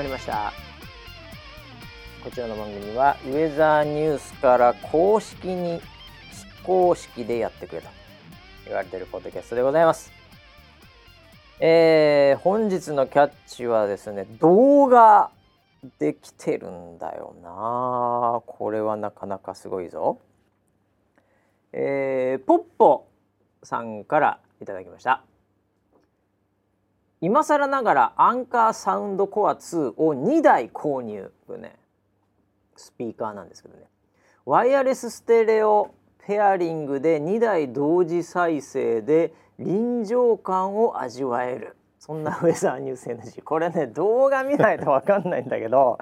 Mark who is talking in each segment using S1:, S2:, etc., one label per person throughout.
S1: まりました。こちらの番組はウェザーニュースから公式に非公式でやってくれと言われてるポッドキャストでございます。えー、本日のキャッチはですね動画できてるんだよな。これはなかなかすごいぞ。えー、ポッポさんからいただきました。今更ながらアンカーサウンドコア2を2台購入。これねスピーカーなんですけどね。ワイヤレスステレオペアリングで2台同時再生で臨場感を味わえる。そんなウェザーニュース NG これね動画見ないと分かんないんだけど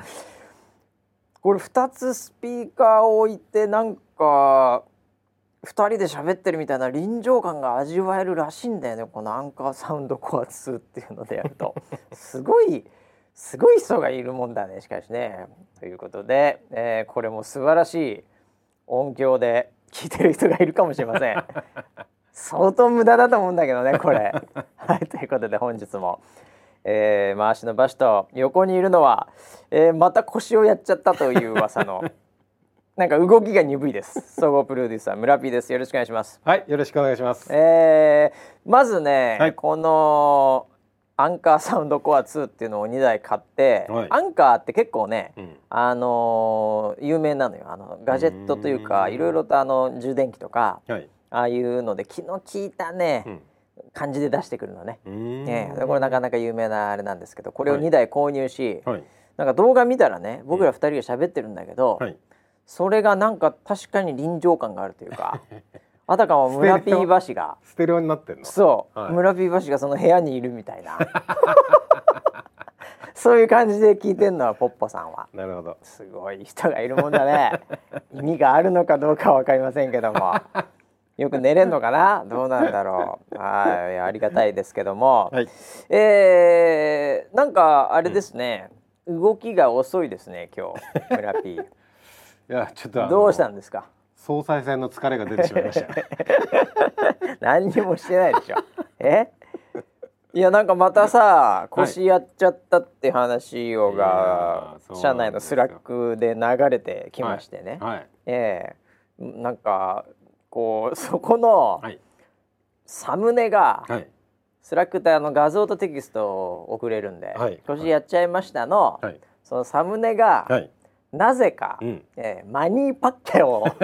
S1: これ2つスピーカーを置いてなんか2人で喋ってるみたいな臨場感が味わえるらしいんだよねこのアンカーサウンドコア2っていうのでやると すごいすごい人がいるもんだねしかしね。ということで、えー、これも素晴らしい音響で聞いてる人がいるかもしれません。相当無駄だと思うんだけどねこれ。はいということで本日も、えー、回しの場所と横にいるのは、えー、また腰をやっちゃったという噂のなんか動きが鈍いです。総合プロデューサー 村 P です。よろしくお願いします。
S2: はい、よろしくお願いします。
S1: えー、まずね、はい、このアンカーサウンドコア2っていうのを2台買って、はい、アンカーって結構ね、うん、あのー、有名なのよ。あのガジェットというかいろいろとあの充電器とか、はい、ああいうので気の利いたね。うん感じで出してくるのね、えー、これなかなか有名なあれなんですけどこれを2台購入し、はい、なんか動画見たらね僕ら2人が喋ってるんだけど、はい、それがなんか確かに臨場感があるというか あたかも村 P バシが
S2: ステレオになってんの？
S1: そう、はい、村 P バシがその部屋にいるみたいな。そういう感じで聞いてんのはポッポさんは。
S2: なるほど。
S1: すごい人がいるもんだね。意味があるのかどうかは分かりませんけども。よく寝れんのかな？どうなんだろう。はいありがたいですけども、はい、えー、なんかあれですね、うん、動きが遅いですね今日村 P
S2: いやちょっと
S1: どうしたんですか？
S2: 総裁選の疲れが出てしまいました
S1: 何にもしてないでしょ。え？いやなんかまたさ腰やっちゃったって話をが、社内の Slack で流れてきましてね、はい。はい、ええ。ー、なんかこう そこのサムネが、はい、 Slack ってあの画像とテキストを送れるんで「はい、腰やっちゃいましたの」そのサムネが、なぜか、うん、えー、マニーパッキャオ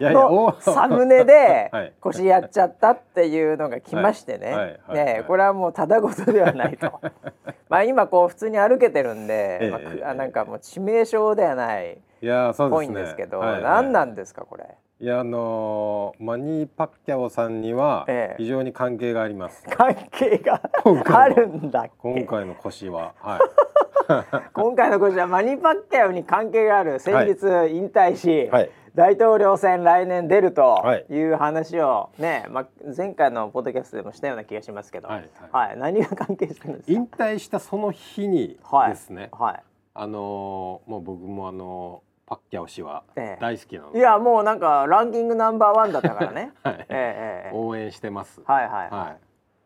S1: のサムネで 腰やっちゃったっていうのが来ましてね、ねこれはもうただごとではないと。まあ今こう普通に歩けてるんで、えー、まあ、なんかもう致命傷ではない
S2: いやそうです
S1: ね、ですけど、はい。はい、何なんですかこれ。
S2: いやあのー、マニー・パッキャオさんには非常に関係があります。
S1: ええ、関係があるんだ
S2: 今回の腰は、はい。
S1: 今回のこちらマニパッキャオに関係がある。先日引退し、はい、大統領選来年出るとい。う話をね、まあ、前回のポッドキャストでもしたような気がしますけど、はい、はい、何が関係してるんですか？
S2: 引退したその日にですね、はい、あのー、もう僕もあのー、パッキャオ氏は大好きなの、
S1: ええ、いやもうなんかランキングナンバーワンだったからね、
S2: はい。ええ応援してます。
S1: はいはいはい、は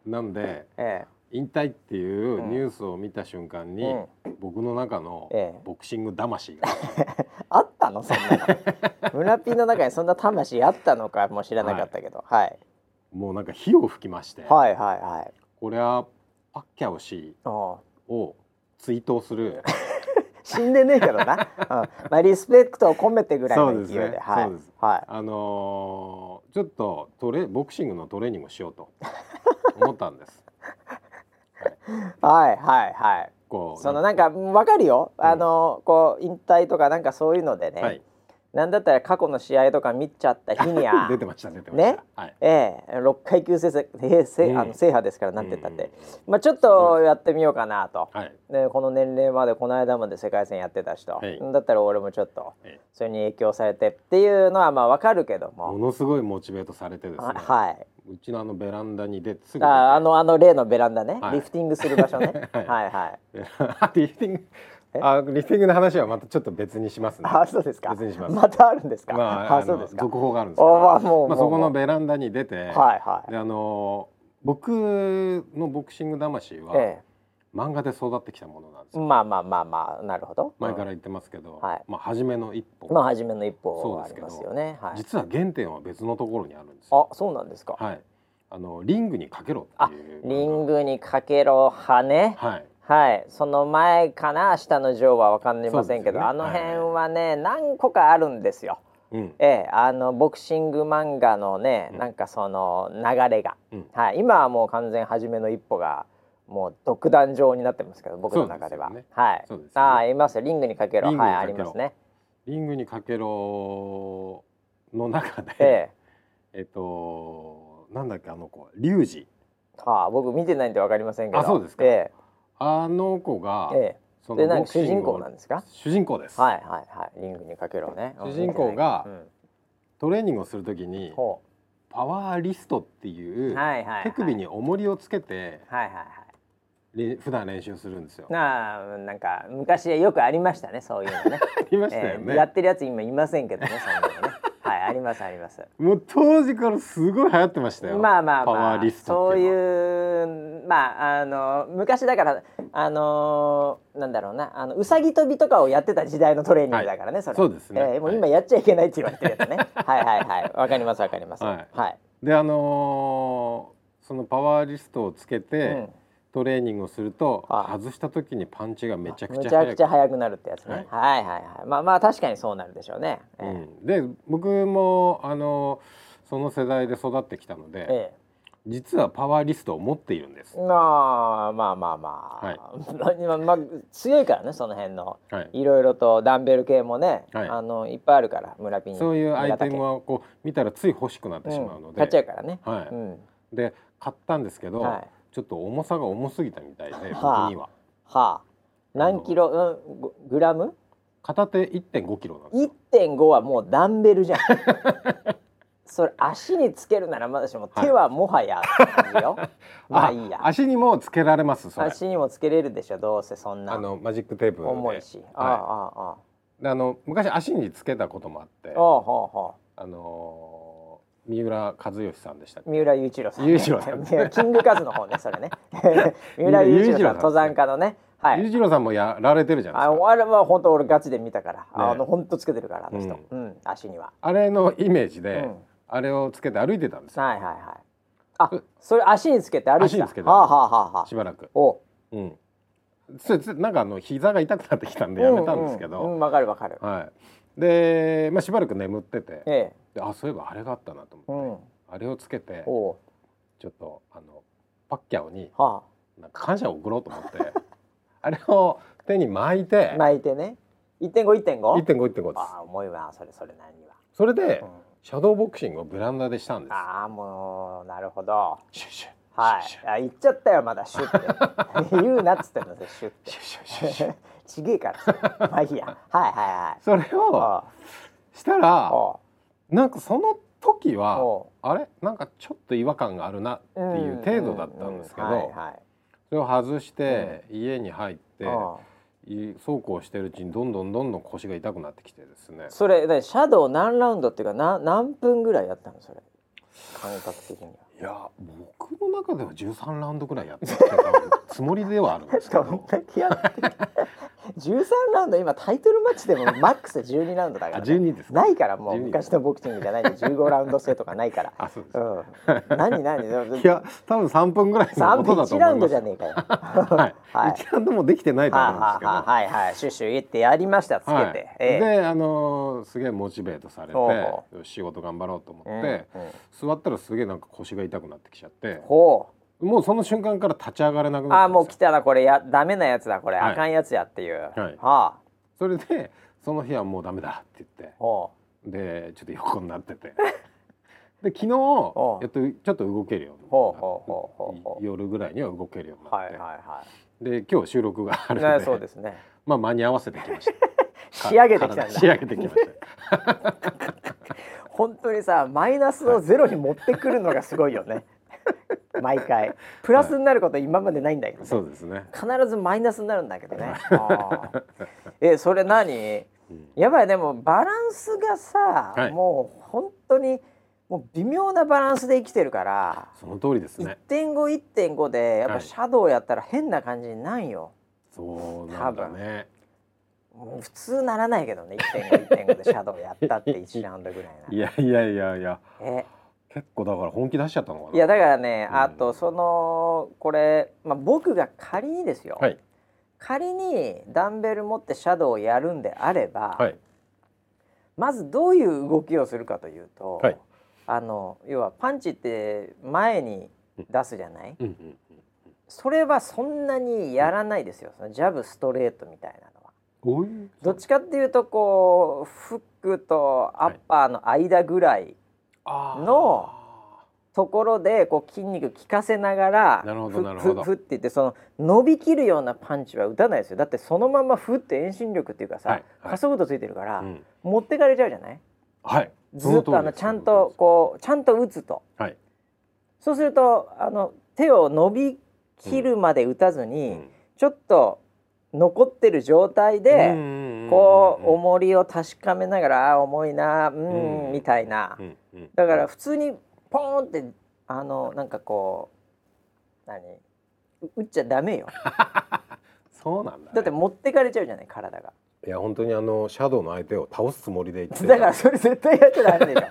S1: い、
S2: なんで、ええ。引退っていうニュースを見た瞬間に、うん、僕の中のボクシング魂が、
S1: あったの？そんなの。村ピーの中にそんな魂あったのかも知らなかったけど、はい、はい、
S2: もうなんか火を吹きまして。
S1: はいはいはい。
S2: これはパッキャオ氏を追悼する
S1: 死んでねえけどな、うん、まあリスペクトを込めてぐらいの勢いで、ね、はい、はい、
S2: あのー、ちょっとトレボクシングのトレーニングしようと 思ったんです。
S1: はい。はい。はい。こうそのなんかわかるよ、あのこう引退とかなんかそういうのでね、はい、なんだったら過去の試合とか見ちゃった日には
S2: 出てました出てました。ね、
S1: はい、ええ。ー、6階級制制あの制覇ですからなんて言ったって、まあちょっとやってみようかなと、はい、でこの年齢までこの間まで世界戦やってた人、はい、だったら俺もちょっとそれに影響されてっていうのはまあわかるけども。
S2: ものすごいモチベートされてですね。はい。うちのあのベランダに出て
S1: すぐああのあの例のベランダね、はい、リフティングする場所ね。はい。はいはい。
S2: リフティングあリフティングの話はまたちょっと別にしますね。
S1: あそうですか。別にします。またあるんですか？
S2: まあ、あそうですか。続報があるんですああもうまあそこのベランダに出て、はいはい。であの僕のボクシング魂は、ええ、漫画で育ってきたものなんですよ。
S1: まあまあまあまあなるほど。
S2: 前から言ってますけど、
S1: うんはい、
S2: まあ初めの一歩。
S1: まあ初めの一歩ありますよね。
S2: はい、実は原点は別のところにあるんですよ。
S1: あ、そうなんですか。
S2: はい。あのリングにかけろっていう。
S1: リングにかけろ派ね。はい。はい、その前かな下のジョーは分かりませんけど、ね、あの辺はね、はい、何個かあるんですよ。うん、ええ、あのボクシング漫画のね、うん、なんかその流れが、うん、はい、今はもう完全初めの一歩がもう独壇場になってますけど僕の中では、ね、はい、ね、ああいますリングにかけろ。はいありますね。
S2: リングにかけろの中で、ええ。えっとなんだっけあの子。リュウジ。
S1: はあ僕見てないんでわかりませんけど。
S2: あそうですか、ええ、あの子が、え
S1: え。そのなんか主人公なんですか？
S2: 主人公です。
S1: はいはいはい。リングにかけろね。
S2: 主人公が、うん、トレーニングをするときにパワーリストっていう、はいはいはい、手首に重りをつけて、はいはいはい。普段練習するんですよ。
S1: なあなんか昔よくありましたねそういうのね。
S2: ありましたよね、
S1: えー、やってるやつ今いませんけどねそんなのね。はいありますあります。
S2: もう当時からすごい流行ってましたよ。
S1: まあまあまあそういうまああの昔だからあのなんだろうなあのうさぎ跳びとかをやってた時代のトレーニングだからね、はい、それ。
S2: そうですね。
S1: えー、もう今やっちゃいけないって言われてるやつね。はいはいはいわかりますわかります。はい。はい、
S2: であのー、そのパワーリストをつけて。うんトレーニングをすると外した時にパンチがめちゃくちゃめ
S1: ちゃくちゃ速くなる。ってやつね、はい、はいはいはい。まあまあ確かにそうなるでしょうね、
S2: うん、で僕もあのその世代で育ってきたので、ええ、実はパワーリストを持っているんです。
S1: まあまあまあ。まあ、はい、まあ、強いからねその辺の、はい、いろいろとダンベル系もね、はい、あのいっぱいあるから村ピン
S2: そういうアイテムはこう見たらつい欲しくなってしまうので、うん、
S1: 買っちゃうからね、
S2: はい、うん、で買ったんですけど、はいちょっと重さが重すぎたみたいで、僕には。
S1: はあ。何キロ、うん、グラム？
S2: 片手1.5キロなん
S1: です1.5はもうダンベルじゃん。それ足につけるならまだしも手はもはやよ。まあいいや。
S2: 足にもつけられます
S1: 足にもつけれるでしょどうせそんな。
S2: あのマジックテープ
S1: 重いし。ああああ。
S2: であの昔足につけたこともあって。ああはあはあ。あの三浦和義さんでした
S1: 三浦雄一郎さん、
S2: 雄一郎さん、
S1: キングカズの方ねそれね。三浦雄一郎さん登山家のね。
S2: はい、郎さんもやられてるじゃないですか。
S1: あれは本当俺ガチで見たから、ね、あの本当つけてるからあの人、うん、うん、足には。
S2: あれのイメージで、うん、あれをつけて歩いてたんです
S1: はいはいはい。あそれ足につけて歩いてた。足につけてはあ、はあはあ、
S2: しばらく。お。うんなんかあの膝が痛くなってきたんでやめたんですけど。わ、
S1: うんうん、かるわかる。
S2: はいで、まあ、しばらく眠ってて、ええ、であそういえばあれがあったなと思って、うん、あれをつけてちょっとあのパッキャオに、はあ、なんか感謝を送ろうと思って。あれを手に巻いて。
S1: 巻いてね。1.5?1.5?1.5
S2: 1.5です。
S1: あ重いわ。それそれ何は
S2: それで、うん、シャドーボクシングをブランダでしたんです。
S1: ああもうなるほど。シュッシュはい。あ言っちゃったよまだシュッて。言うなっつってんのシュッて。ちげえからまあいいや。はいはいはい。
S2: それをしたらなんかその時はあれ？なんかちょっと違和感があるなっていう程度だったんですけどそれを外して家に入ってそうこうしてるうちにどんどんどんどん腰が痛くなってきてですね。
S1: それシャドウ何ラウンドっていうかな何分ぐらいやったのそれ？感覚的には
S2: いや僕の中では13ラウンドぐらいやってたつもりではあるんですけど。
S1: 13ラウンド今タイトルマッチでもマックス12ラウンドだから、
S2: ね、12です
S1: ないからもう昔のボクシングじゃないんで15ラウンド制とかないから。
S2: あそうです、
S1: うん、何何？
S2: いや多分3分ぐらいのことだと思います。1
S1: ラウンドじゃねえかよ。
S2: はい、はい、1ラウンドもできてないと思うんですけど。
S1: はいはいシュッシュ言ってやりましたつけて、はい。
S2: ええ、であのー、すげえモチベートされて仕事頑張ろうと思って、うんうん、座ったらすげえなんか腰が痛くなってきちゃって。ほうもうその瞬間から立ち上がれなくな
S1: ったあもう来たらこれ。やダメなやつだこれ、はい、あかんやつやっていう、はい、はあ、
S2: それでその日はもうダメだって言って。でちょっと横になってて。で昨日やっとちょっと動けるようになって夜ぐらいには動けるようになって、はいはいはい、で今日収録があるので、
S1: そうですね。
S2: まあ間に合わせてきました。
S1: 仕上げてきたんだ。
S2: 仕上げてきました。
S1: 本当にさマイナスをゼロに持ってくるのがすごいよね 毎回。プラスになること今までないんだけど、
S2: ね、そうですね。
S1: 必ずマイナスになるんだけどね。えそれ何、うん、やばいでもバランスがさ、はい、もう本当にもう微妙なバランスで生きてるから
S2: その通りですね。
S1: 1.51.5でやっぱシャドウやったら変な感じになんよ、
S2: そうなんだね。
S1: もう普通ならないけどね1.51.5でシャドウやったって1ラウンドぐらいな。
S2: いやいやいやいや。
S1: え
S2: 結構だから本気出しちゃったのかな。い
S1: やだからね、あとそのこれ、まあ、僕が仮にですよ、
S2: はい。
S1: 仮にダンベル持ってシャドウをやるんであれば、
S2: はい。
S1: まずどういう動きをするかというと、
S2: はい。
S1: あの要はパンチって前に出すじゃない、
S2: うんうん
S1: それはそんなにやらないですよ、そのジャブストレートみたいなのは。どっちかっていうとこうフックとアッパーの間ぐらいのところでこう筋肉効かせながらふふふって言ってその伸びきるようなパンチは打たないですよ。だってそのままふって遠心力っていうかさ、
S2: はいはい。
S1: 加速度ついてるから、
S2: うん。
S1: 持ってかれちゃうじゃない？
S2: はい。
S1: ずっとあのちゃんとこうちゃんと打つと。
S2: はい。
S1: そうするとあの手を伸びきるまで打たずに、
S2: うん。
S1: ちょっと残ってる状態で、こう重りを確かめながら重いなうん、
S2: うん
S1: みたいな、だから普通にポーンってあのなんかこう何う打っちゃダメよ。
S2: そうなんだね。
S1: だって持ってかれちゃうじゃない体が。
S2: いや本当にあのシャドウの相手を倒すつもりで言ってた。
S1: だからそれ絶対やっちゃダメでしょ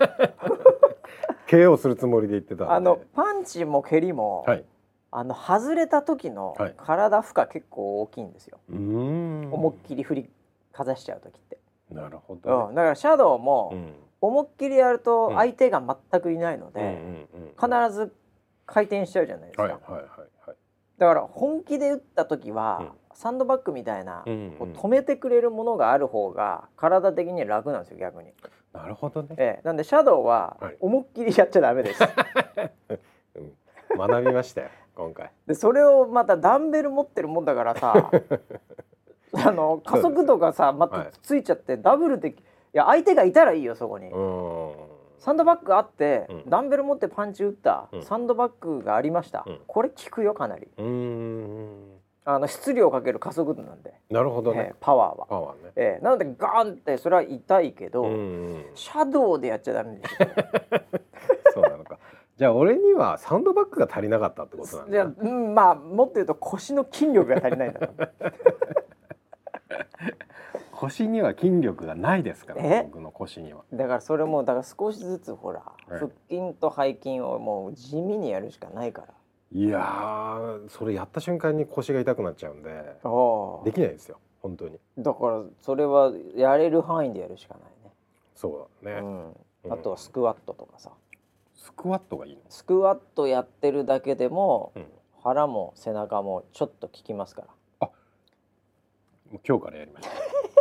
S2: KO するつもりで言ってた
S1: あのパンチも蹴りも、
S2: はい。
S1: あの外れた時の
S2: はい。
S1: 体負荷結構大きいんですよ、
S2: うーん。
S1: 思いっきり振りかざしちゃう時って、
S2: なるほ
S1: う
S2: ど
S1: ん、だからシャドウも、
S2: ね
S1: 思いっきりやると
S2: うん。
S1: 相手が全くいないの
S2: うん
S1: で、必ず回転しちゃうじゃないですか、
S2: はいはいはいはい。
S1: だから本気で打った時は、
S2: うん。
S1: サンドバッグみたいな、
S2: うん
S1: こう止めてくれるものがある方が体的には楽なんですよ逆に、
S2: なるほどね。
S1: ええ、なんでシャドウは
S2: はい。
S1: 思いっきりやっちゃダメです。
S2: うん。学びましたよ今回。
S1: でそれをまたダンベル持ってるもんだからさ あの加速度がさまた
S2: はい
S1: ついちゃってダブルでいや相手がいたらいいよそこに、
S2: うん。
S1: サンドバッグあって、
S2: うん。
S1: ダンベル持ってパンチ打った、
S2: うん。
S1: サンドバッグがありました、
S2: うん。
S1: これ効くよかなり。
S2: うーん。
S1: あの質量かける加速度なんで、
S2: なるほど
S1: ええ
S2: ね
S1: パワーは、
S2: パワーね。
S1: ええなのでガーンってそれは痛いけど、シャドウでやっちゃダメですよ。
S2: そうなのか。じゃあ俺にはサンドバッグが足りなかったってことなん
S1: じゃあ
S2: だ
S1: うんまあもっと言うと腰の筋力が足りないんだ
S2: 腰には筋力がないですから
S1: え？
S2: 僕の腰には。
S1: だからそれもだから少しずつほら、
S2: はい。
S1: 腹筋と背筋をもう地味にやるしかないから。
S2: いやーそれやった瞬間に腰が痛くなっちゃうんで
S1: あ
S2: できないですよ本当に。
S1: だからそれはやれる範囲でやるしかない
S2: そうだね、
S1: ね、
S2: う
S1: うんん、あとはスクワットとかさ。
S2: スクワットがいいの？
S1: スクワットやってるだけでも、
S2: うん。
S1: 腹も背中もちょっと効きますから
S2: もう今日からやりましょ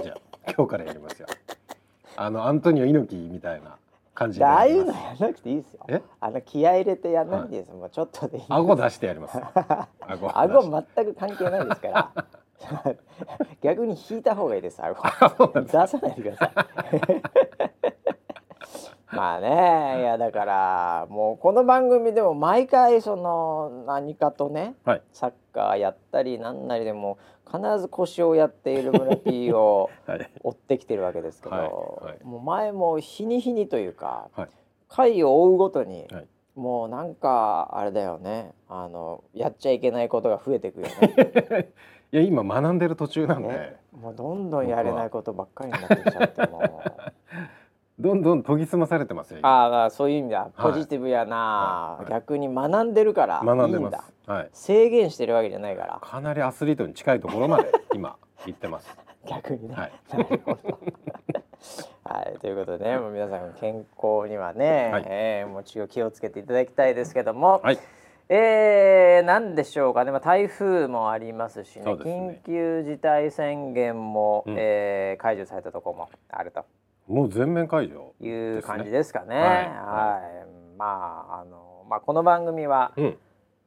S2: うじゃあ今日からやりますよ。あのアントニオ猪木みたいな感じで
S1: ああいうのやらなくていいですよ。
S2: え？
S1: あの気合い入れてやんないいです、もうちょっとでいい
S2: 顎出してやります。顎。
S1: 顎全く関係ないですから。逆に引いた方がいいです顎。出さないでくださいまあねいやだからもうこの番組でも毎回その何かとね
S2: はい。
S1: サッカーやったりなんなりでも必ず腰をやっている村 P を
S2: はい。
S1: 追ってきてるわけですけど、
S2: はい。はい。
S1: もう前も日に日にというか、
S2: はい。
S1: 回を追うごとに、
S2: はい。
S1: もうなんかあれだよねあのやっちゃいけないことが増えていくよね。
S2: いや今学んでる途中なんで、
S1: ね。もうどんどんやれないことばっかりになってきちゃってもう
S2: どんどん研ぎ澄まされてますよ今。
S1: ああまあそういう意味だ。
S2: はい。
S1: ポジティブやな、
S2: はい。はい。
S1: 逆に学んでるから
S2: 学んでます。はい。
S1: 制限してるわけじゃないから。
S2: かなりアスリートに近いところまで 今行ってます。
S1: 逆にね、
S2: はい。
S1: なるほど。はい、ということでね、もう皆さん健康にはね、
S2: はい。
S1: えーもう気を気をつけていただきたいですけども、
S2: はい。
S1: えー、なんでしょうかね、まあ、台風もありますしね。
S2: ね。
S1: 緊急事態宣言も、
S2: うん。
S1: えー解除されたところもあると
S2: もう全面解除
S1: いう感じ
S2: で
S1: ですかね。
S2: はい。
S1: はい。まああのまあこの番組は
S2: すね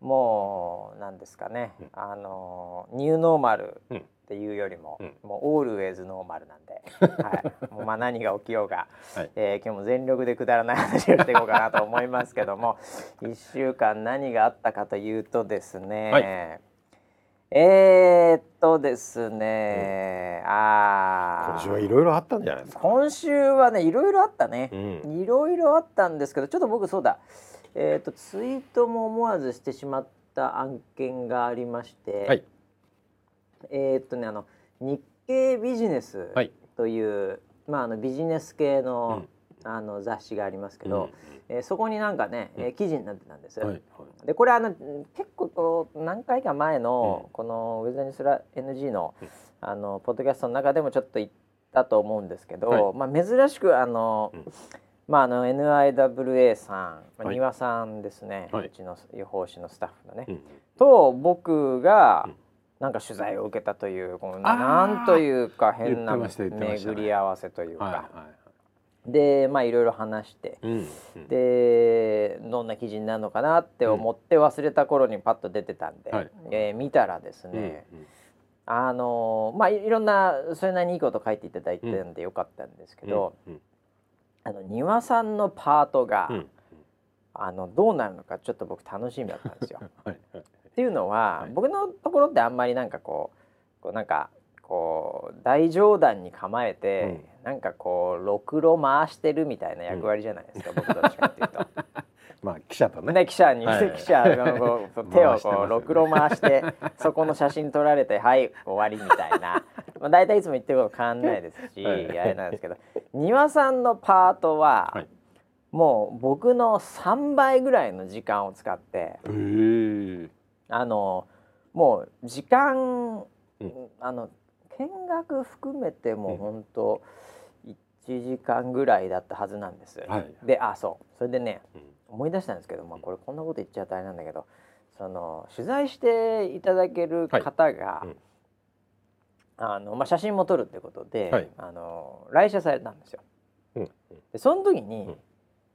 S1: もうなんですかね、
S2: うん。
S1: あのニューノーマル
S2: うん。
S1: っていうよりも、
S2: うん。
S1: もうオールウェイズノーマルなんで、はい、もうまあ何が起きようが、
S2: はい。
S1: えー今日も全力でくだらない話をしていこうかなと思いますけども 1週間何があったかというとですね、
S2: はい
S1: えーっとですね、うん、あ
S2: 今週はいろいろあったんじゃないですか？
S1: 今週はねいろいろあったね。いろいろあったんですけどちょっと僕そうだ。えっ、ー、とツイートも思わずしてしまった案件がありまして、はい、えっ、とねあの日経ビジネスという、はい、まああのビジネス系の、うん、あの雑誌がありますけど、うんえー、そこになんかね、えー、記事になってたんです。はいはい、でこれあの結構こう何回か前の、このウェザーニュースラ NG の、あのポッドキャストの中でもちょっと言ったと思うんですけど、はい、まあ珍しくあの、まああの NIWA さん、まあ、庭さんですね、うちの予報士のスタッフのね、と僕が、なんか取材を受けたというこのなんというか変な巡り合わせというか、はいはいでまあいろいろ話して、うんうん、でどんな記事になるのかなって思って忘れた頃にパッと出てたんで、うん、えー、見たらですね、うんうん、あのまあいろんなそれなりにいいこと書いていただいてんでよかったんですけど、うんうん、あの庭さんのパートが、うん、あのどうなるのかちょっと僕楽しみだったんですよ。はいはい、っていうのは、はい、僕のところってあんまりなんかこうこうなんかこう大上段に構えて、うん、なんかこうろくろ回してるみたいな役割じゃないですか、うん、僕どっちかっていうと。
S2: まあ記者とね。
S1: ね記者に、はい、記者がこう 手をこうろくろ回してそこの写真撮られてはい終わりみたいな。まあ大体いつも言ってること変わんないですし、はい、あれなんですけど、庭さんのパートは、はい、もう僕の3倍ぐらいの時間を使って、あのもう時間、うん、あの見学含めても本当1時間ぐらいだったはずなんです。はい、であそう。それでね、うん、思い出したんですけど、まあ、これこんなこと言っちゃ大変なんだけどその取材していただける方が、はいうん、あのまあ、写真も撮るってことで、はい、あの来社されたんですよ。うん、でその時に、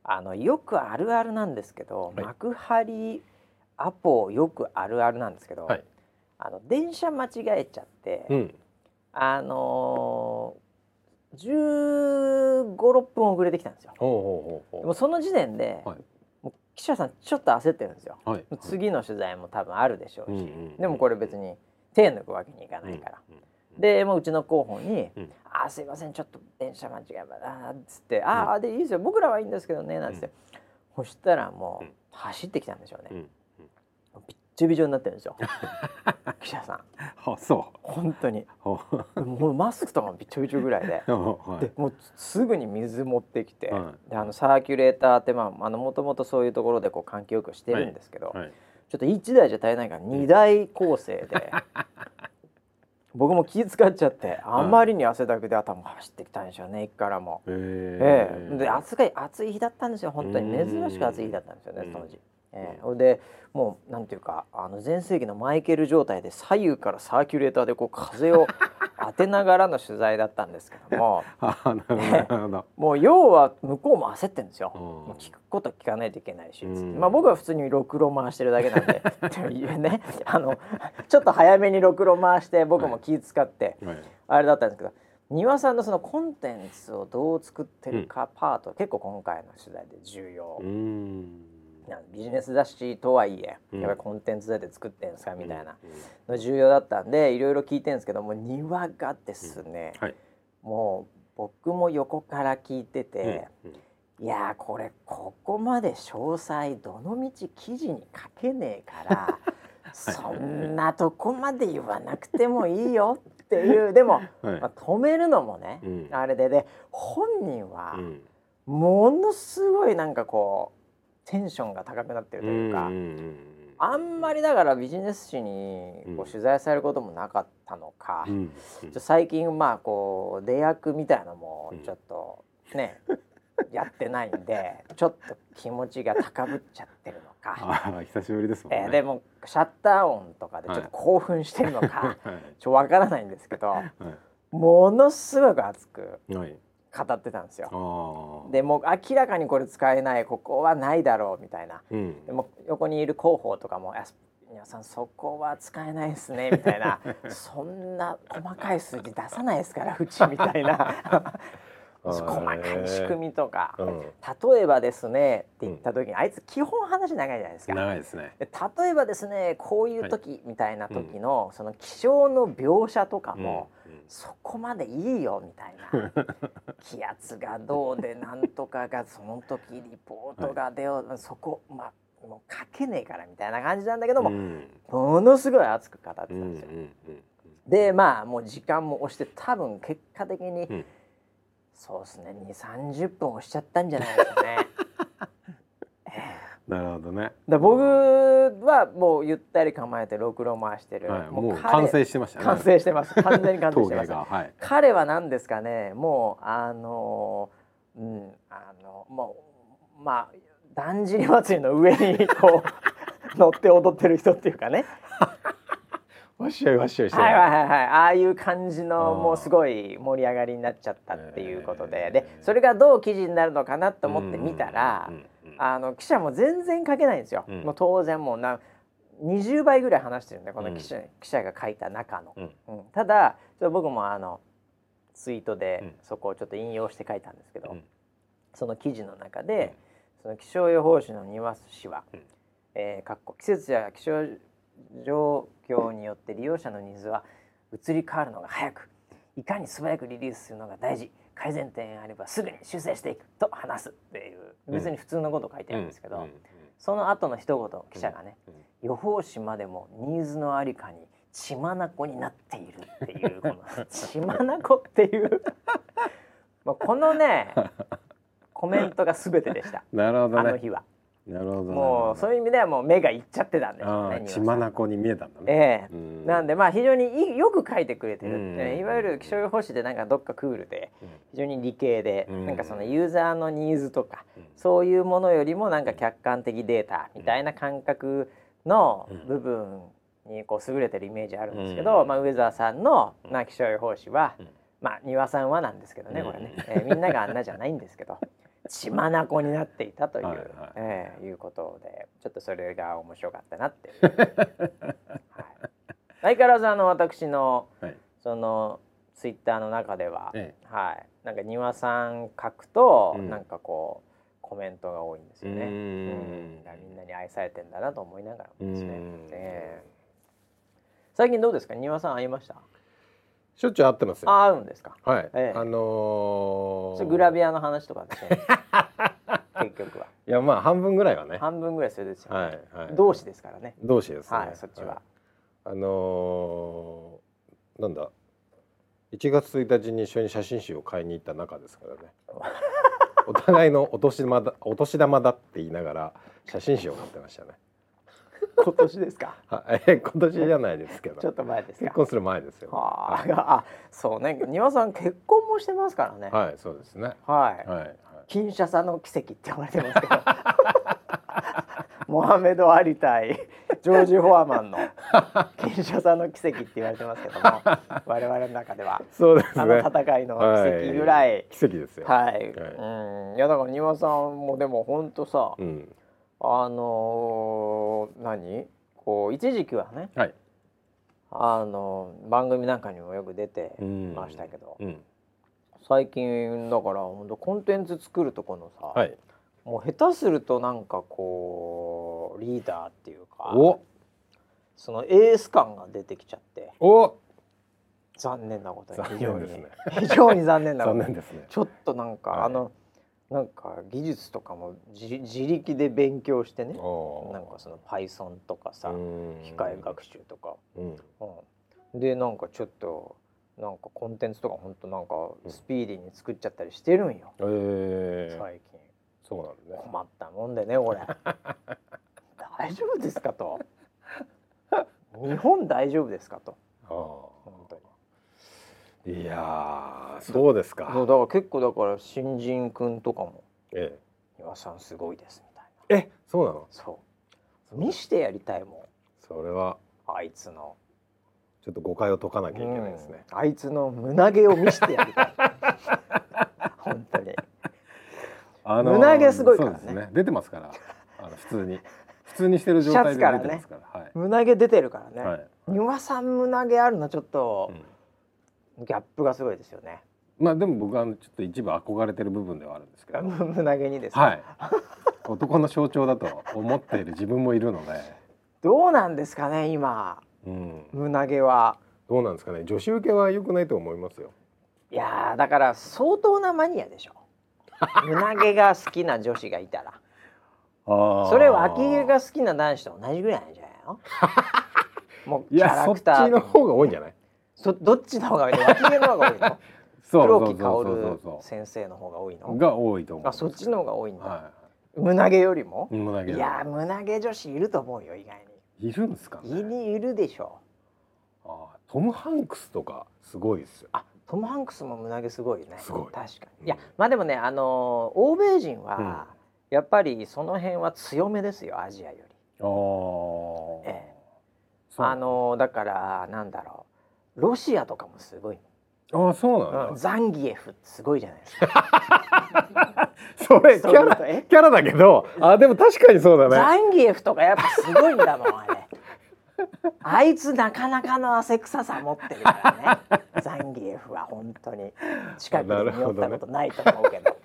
S1: あのよくあるあるなんですけど、幕張アポよくあるあるなんですけど、あの電車間違えちゃって。あのー、1 5 6分遅れてきたんですよ。ほうほうほうでもその時点で、はい、もう記者さんちょっと焦ってるんですよ。はい、次の取材も多分あるでしょうし、うんうん、でもこれ別に手抜くわけにいかないから。うんうんでもううちの広報に「うん、あすいませんちょっと電車間違えました」っつって「ああでいいですよ僕らはいいんですけどね」なんつって、うん、そしたらもう走ってきたんでしょうね。うんちょびちょになってるんですよ。記者さん。
S2: あそう。
S1: 本当に。もうマスクとかもびちょびちょぐらいで。はい、でもうすぐに水持ってきて、はい、であのサーキュレーターってまあもともとそういうところでこう環境よくしてるんですけど、はい、ちょっと1台じゃ足りないから2台構成で。僕も気使っちゃってあまりに汗だくで頭走ってきたんでしょうね駅からも。ええ。ー、で暑い暑い日だったんですよ本当に。珍しく暑い日だったんですよね当時。えー、でもうなんていうかあの全盛期のマイケル状態で左右からサーキュレーターでこう風を当てながらの取材だったんですけども。もう要は向こうも焦ってるんですよ、もう聞くこと聞かないといけないし、まあ、僕は普通にろくろ回してるだけなんで。ね。あのちょっと早めにろくろ回して僕も気使って、はい、あれだったんですけど。庭さんのそのコンテンツをどう作ってるかパート、うん、結構今回の取材で重要。ビジネス雑誌とはいえ、やっぱりコンテンツで作ってんすかみたいなの重要だったんでいろいろ聞いてるんですけども庭がですね、はい、もう僕も横から聞いてて、いやこれここまで詳細どのみち記事に書けねえから そんなとこまで言わなくてもいいよっていうでも、はい、まあ、止めるのもね、うん、あれでで本人はものすごいなんかこうテンションが高くなってるというか、あんまりだからビジネス誌にこう取材されることもなかったのか、最近まあこう出役みたいなのもちょっとね、やってないんでちょっと気持ちが高ぶっちゃってるのか。
S2: 久しぶりですもん、ね、
S1: えー、でもシャッター音とかでちょっと興奮してるのか、はい、ちょっとわからないんですけど、はい、ものすごく熱く、はい語ってたんですよ。でも明らかにこれ使えないここはないだろうみたいな、うん、でも横にいる広報とかも「皆さんそこは使えないですね」みたいな「そんな細かい数字出さないですからうち」みたいな細かい仕組みとか、うん、例えばですねって言った時に、あいつ基本話長いじゃないですか。
S2: 長いですね。
S1: 例えばですねこういう時、みたいな時の、その気象の描写とかも、そこまでいいよみたいな。気圧がどうでなんとかがその時リポートが出よう、はい、そこまあもう書けねえからみたいな感じなんだけども、うん、ものすごい熱く語ってたんですよ。でまあもう時間も押して多分結果的に、うんそうですね2 3 0分押しちゃったんじゃないですかね。
S2: なるほどね。
S1: だ僕はもうゆったり構えてろくろ回してる、
S2: はい、もう完成してましたね。
S1: 完成してます。完全に完成してます。はい、彼は何ですかね、もうあのうんあのもうまあだんじり祭りの上にこう乗って踊ってる人っていうかね。
S2: わっしょいわっしょいして
S1: はいはいはいはい。ああいう感じのもうすごい盛り上がりになっちゃったっていうことで、でそれがどう記事になるのかなと思って見たら、あの記者も全然書けないんですよ、もう当然もうな20倍ぐらい話してるんでこの記者,、記者が書いた中の、うん。ただちょっと僕もあのツイートでそこをちょっと引用して書いたんですけど、その記事の中で、その気象予報士の庭氏は、えー、かっこ季節や気象状況によって利用者のニーズは移り変わるのが早く。いかに素早くリリースするのが大事。改善点あればすぐに修正していくと話すっていう。別に普通のこと書いてるんですけど、その後の一言記者がね、予報士までもニーズのありかに血眼になっているっていうこの血眼っていう まあこのねコメントが全てでした。
S2: なるほど、ね、
S1: あの日は。
S2: なるほど
S1: もうそういう意味ではもう目がいっちゃってたんですよね
S2: 血眼に見えたんだね、
S1: ええ。ー、なんでまあ非常によく書いてくれてるって、ね、いわゆる気象予報士でなんかどっかクールで非常に理系で、なんかそのユーザーのニーズとか、そういうものよりもなんか客観的データみたいな感覚の部分にこう優れてるイメージあるんですけど、まあ、上澤さんの、まあ、気象予報士は、まあ丹羽さんはなんですけどねこれね、えー、みんながあんなじゃないんですけど。血眼になっていたという、はいはい、えー、いうことでちょっとそれが面白かったなっていう、はい、相変わらずあの私の、はい、そのツイッターの中では、ええ、はい、なんか庭さん書くと、うん、なんかこうコメントが多いんですよね。うん。うん。みんなに愛されてんだなと思いながらですね。えー、最近どうですか？庭さん会いました？
S2: しょっちゅう会ってますよ。
S1: あ、会うんですか？
S2: はい。ええ、あの
S1: ー、グラビアの話とかですね。結局は。
S2: いやまあ半分ぐらいはね。
S1: 半分ぐらいそれですよ、ね。はいはい。同志ですからね。
S2: 同志です、ね、
S1: はい、そっちは。
S2: あのー、なんだ？1月1日に一緒に写真集を買いに行った中ですからね。お互いのお年玉だお年玉だって言いながら写真集を買ってましたね。
S1: 今年ですか？
S2: え 今年じゃないですけど。
S1: ちょっと前です
S2: 結婚する前ですよ、
S1: あ、はい、あ、そうね。庭さん結婚もしてますからね。
S2: はい、そうですね。
S1: はい。はい。金シャサの奇跡って言われてますけど。モハメド・アリ対ジョージ・フォアマンの金シャサの奇跡って言われてますけども我々の中では
S2: そうです、ね、あ
S1: の戦いの奇跡ぐらい、はい、
S2: 奇跡ですよ
S1: はい、はい、うんいやだから庭さんもでも本当さ、うんあのー、何？こう一時期はね、はい、あの番組なんかにもよく出てましたけど、うん、最近だから本当コンテンツ作るとこのさ、はい、もう下手するとなんかこうリーダーっていうかそのエース感が出てきちゃって残念なことに。非常に、ね、非常に残念なことに、ね、ちょっとなんか、はい、あのなんか技術とかも自力で勉強してね。なんかその Python とかさ機械学習とか、うん。うん、でなんかちょっとなんかコンテンツとか本当なんかスピーディーに作っちゃったりしてるんよ、えー、最近。
S2: そうなんね。
S1: 困ったもんでね 俺。大丈夫ですかと。日本大丈夫ですかと。本当に
S2: いやそうですか。
S1: だから結構だから新人君とかも「ええ、岩さんすごいです」みたい
S2: な。えそうなの？
S1: そう。見してやりたいもん。
S2: それは。
S1: あいつの。
S2: ちょっと誤解を解かなきゃいけないですね、
S1: うん、あいつの胸毛を見してやりたい。本当に、あのー、胸毛すごいからね、ね、
S2: 出てますから。あの普通に。普通にしてる状態で出てますから、ねはい、
S1: 胸毛出てるからね、はい、さん胸毛あるのちょっと、うんギャップがすごいですよね。
S2: まあでも僕はちょっと一部憧れてる部分ではあるんですけど。
S1: 胸毛にです
S2: はい。男の象徴だと思っている自分もいるので。
S1: どうなんですかね今、うん、胸毛は。
S2: どうなんですかね。女子受けは良くないと思いますよ。
S1: いやだから相当なマニアでしょ。胸毛が好きな女子がいたら。それ脇毛が好きな男子と同じぐらいなんじゃないの？
S2: もうキャラクター。そっちの方が多いんじゃない？
S1: そどっちの方が多いの？脇毛の方が多いの？黒木薫先生の方が多いの？
S2: が多いと思う。
S1: あそっちの方が多いんだ、はい、胸毛よりも？胸毛いや胸毛女子いると思うよ意外
S2: に。いるんですか、
S1: ね、いるでしょ。
S2: うあトム・ハンクスとかすごいですよ。
S1: あトム・ハンクスも胸毛すごいね。
S2: すごい。
S1: 確かに、いやまあでもねあの欧米人は、やっぱりその辺は強めですよアジアより。ああ、ええ、あのだからなんだろうロシアとかもすごい
S2: ああそうなんだ、
S1: ザンギエフすごいじゃないです
S2: か。それキャラキャラだけどあでも確かにそうだね。
S1: ザンギエフとかやっぱすごいんだもんあれ。あいつなかなかの汗臭さ持ってるからね。ザンギエフは本当に。近くで見よったことないと思うけど、ね、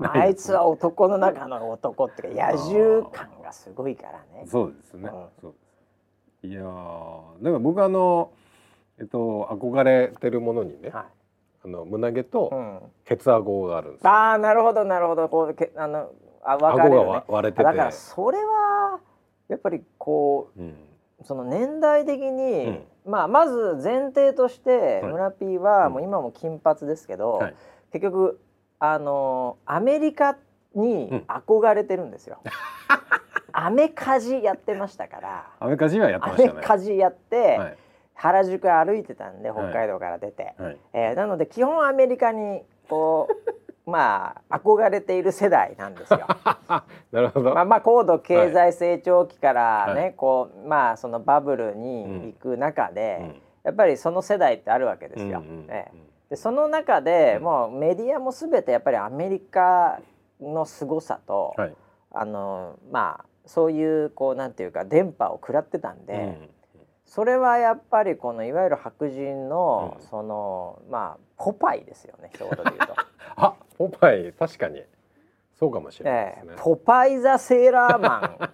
S1: あいつは男の中の男っていうか野獣感がすごいからね。
S2: そうですね、うん、そうです。いやだから僕あのえっと憧れてるものにね、はい、あの胸毛とケツアゴがあるんです、
S1: うん、ああなるほどなるほど。こうけあのあ分かるよ、ね、
S2: 割れてて。
S1: だからそれはやっぱりこう、うん、その年代的に、うん、まあまず前提として村 P はもう今も金髪ですけど、はい、結局あのアメリカに憧れてるんですよ。アメカジやってましたから。
S2: アメカジはやってましたね。
S1: アメカジやって、はい原宿歩いてたんで北海道から出て、はい、えー、なので基本アメリカにこう まあ憧れている世代なんですよ。
S2: なるほど。
S1: まあまあ高度経済成長期からね、はい、こうまあそのバブルに行く中で、うん、やっぱりその世代ってあるわけですよ。うんうん、えー、でその中でもうメディアも全てやっぱりアメリカの凄さと、はい、あのまあそういうこうなんていうか電波を食らってたんで。うんそれはやっぱりこのいわゆる白人の、うん、そのまあポパイですよね一言で言うと。
S2: あポパイ確かに。そうかもしれないですね、え
S1: ー、ポパイザセーラーマン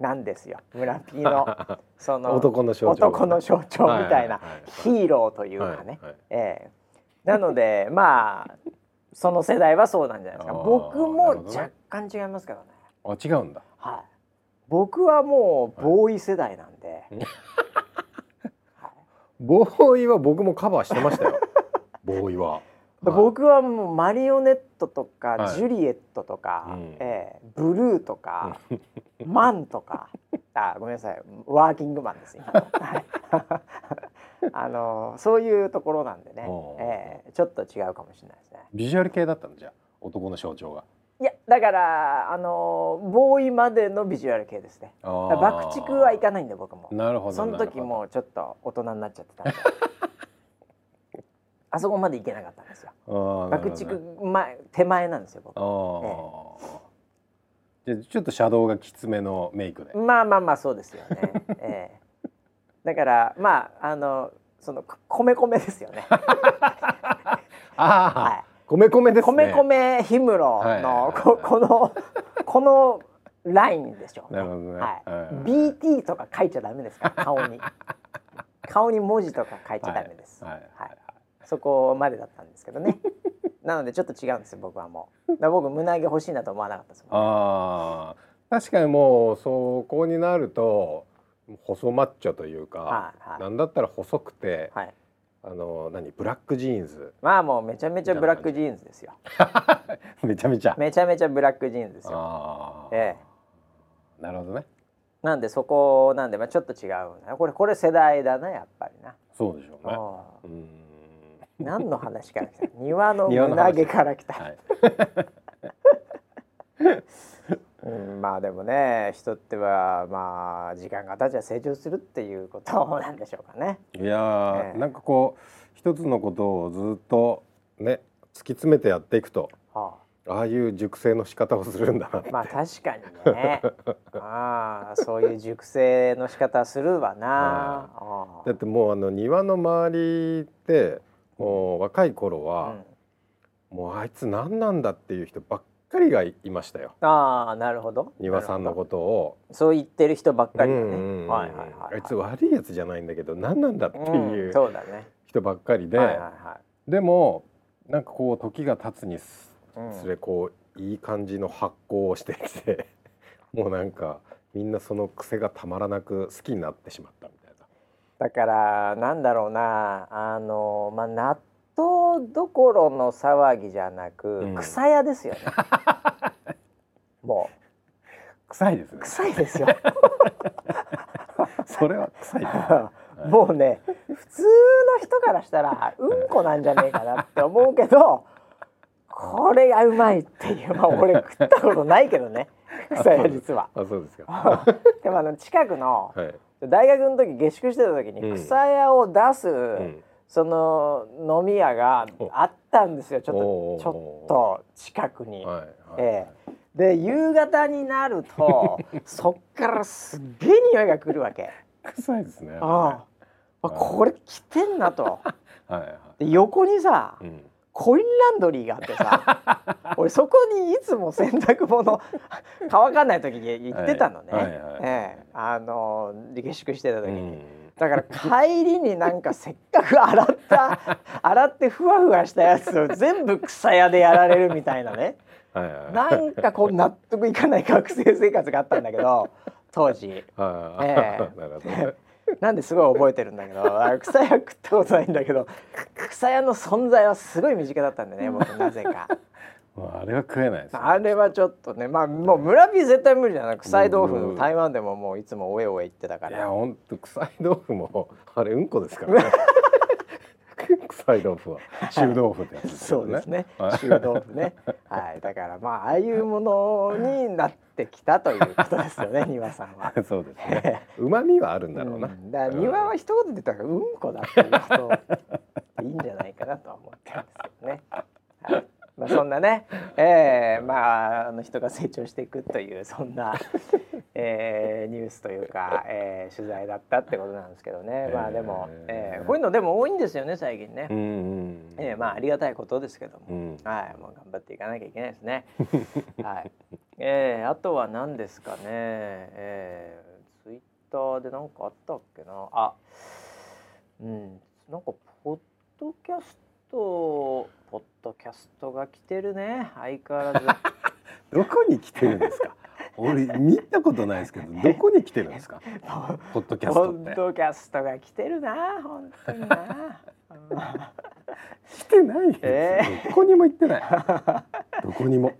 S1: なんですよ 村ピーのその
S2: 男の象徴、
S1: みたいなヒーローというかね、えー、なのでまあその世代はそうなんじゃないですか。僕も若干違いますけどね。
S2: あ違うんだ。
S1: はい僕はもうボーイ世代なんで、
S2: はい、ボーイは僕もカバーしてましたよ。ボーイは。
S1: 僕はもうマリオネットとか、はい、ジュリエットとか、うん、えー、ブルーとかマンとか。あごめんなさい。ワーキングマンです今。あのそういうところなんでね、えー、ちょっと違うかもしれないですね。
S2: ビジュアル系だったんじゃ男の象徴が
S1: いやだからあのボーイまでのビジュアル系ですね。爆竹はいかないんで僕も。
S2: なるほど
S1: その時もちょっと大人になっちゃってたんで。あそこまでいけなかったんですよ。爆竹、前手前なんですよ僕、
S2: ええ、じゃちょっとシャドウがきつめのメイクで。
S1: まあまあまあそうですよね、ええ、だからまああのその米米ですよね。
S2: ああ、はい米米です
S1: ね。米米氷室の、ここのこのラインでしょ。
S2: なるほどね。はい。
S1: BT とか書いちゃダメですか顔に。顔に文字とか書いちゃダメです。はい。はい。そこまでだったんですけどね。なのでちょっと違うんですよ僕はもう。だ僕胸毛欲しいなと思わなかったです、
S2: ああ。確かにもうそこになると細マッチョというか、はいはい、なんだったら細くて、はい、あの何ブラックジーンズ。
S1: まあもうめちゃめちゃブラックジーンズですよ。
S2: めちゃめちゃ。
S1: めちゃめちゃブラックジーンズですよ。え
S2: え。なるほどね。
S1: なんでそこなんでまあちょっと違うこれこれ世代だなやっぱりな。
S2: そうでしょうね。うん。
S1: 何の話から来た？庭の胸毛から来た、はい うん、まあでもね人ってはまあ時間が経ちゃ成長するっていうことなんでしょうかね。
S2: いや、ね、なんかこう一つのことをずっとね突き詰めてやっていくと、はあ、ああいう熟成の仕方をするんだな
S1: まあ確かにね。ああそういう熟成の仕方するわな、
S2: はあ、だってもうあの庭の周りってもう若い頃は、うん、もうあいつ何なんだっていう人ばっかりがいましたよ。
S1: ああなるほど。
S2: 庭さんのことを
S1: そう言ってる人ばっかりだね。
S2: はいはいはい、あいつ悪いやつじゃないんだけど何なんだっていう、
S1: そうだね
S2: 人ばっかりで、はいはいはい、でもなんかこう時が経つにつれこう、いい感じの発酵をしてきて もうなんかみんなその癖がたまらなく好きになってしまったみたいな。
S1: だからなんだろうなあのまあ納豆どころの騒ぎじゃなく、うん、草屋ですよね。もう
S2: 臭いですね。
S1: 臭いですよ。
S2: それは臭い、
S1: もうね普通の人からしたらうんこなんじゃねえかなって思うけどこれがうまいっていうまあ俺食ったことないけどね草屋実は。
S2: あそうですか。
S1: でもあの近くの、はい、大学の時下宿してた時に草屋を出す、うん、その飲み屋があったんですよ。ちょっとちょっと近くに。はいはい、ええ。で夕方になると そっからすっげえ匂いがくるわけ。
S2: 臭いですね。
S1: ああ、これ来てんなと。はいはい、で横にさ、うん。コインランドリーがあってさ 俺そこにいつも洗濯物乾かない時に行ってたのね、はいはい。はい、ええ。あの下宿してた時に。だから帰りになんかせっかく洗った 洗ってふわふわしたやつを全部草屋でやられるみたいなね。はい、なんかこう納得いかない学生生活があったんだけど当時。ええ。なんですごい覚えてるんだけど草屋食ったことないんだけど草屋の存在はすごい身近だったんでね僕なぜか。
S2: あれは食えないです、ね、
S1: あれはちょっとねまあもう村ピー絶対無理じゃない。臭い豆腐台湾でももういつもおえおえ言ってたから。い
S2: やほんと臭い豆腐も あれうんこですからね。臭い豆腐は臭豆腐ってやつです
S1: ね。そうですね。臭豆腐ね。はい。だからまあああいうものになってきたということですよね 庭さんは。
S2: そうですね。旨味はあるんだろうな、う
S1: ん、だから庭は一言で言ったらうんこだっていうこといいんじゃないかなと思ってるんですよね。はいまあ、そんなね、えー、まああの人が成長していくというそんな、えー、ニュースというか、えー、取材だったってことなんですけどね、まあでも、えー、こういうのでも多いんですよね最近ね、うんうん、えー、まあありがたいことですけども、うん、はいもう頑張っていかなきゃいけないですね。はい、えー、あとは何ですかね、えー、ツイッターで何かあったっけな。あうん。なんかポッドキャストポッドキャストが来てるね。相変わらず。
S2: どこに来てるんですか？俺見たことないですけど どこに来てるんですか？ポッドキャストポ
S1: ッドキャストが来てるな本当にな。
S2: 来てないえー、どこにも行ってない。どこにも。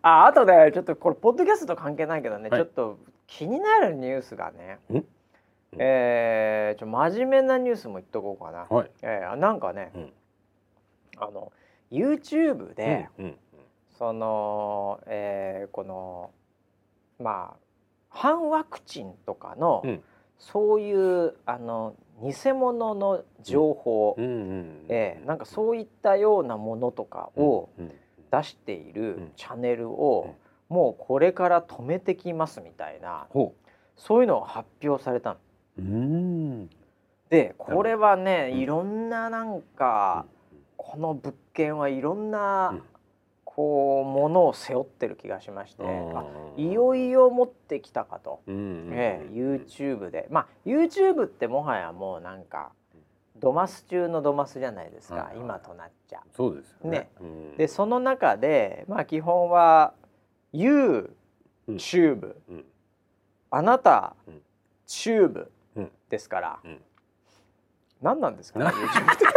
S1: ああとでちょっとこれポッドキャストと関係ないけどね、はい、ちょっと気になるニュースがね。えー、ちょ真面目なニュースも言っとこうかな、はい、えー、なんかね、うん、あの YouTube で、うんうん、その、えー、このまあ反ワクチンとかの、うん、そういうあの偽物の情報、うん、えー、なんかそういったようなものとかを出しているチャンネルを、もうこれから止めてきますみたいな、そういうのを発表されたの。でこれはね、いろんななんか、この物件はいろんな、こうものを背負ってる気がしましていよいよ持ってきたかと、ええ、YouTube で。まあ YouTube ってもはやもうなんかドマス中のドマスじゃないですか、今となっちゃ。
S2: そうですよね、
S1: ね、でその中でまあ基本は YouTube、うん、あなた、うん、チューブですから、うん、何なんですかね YouTube って。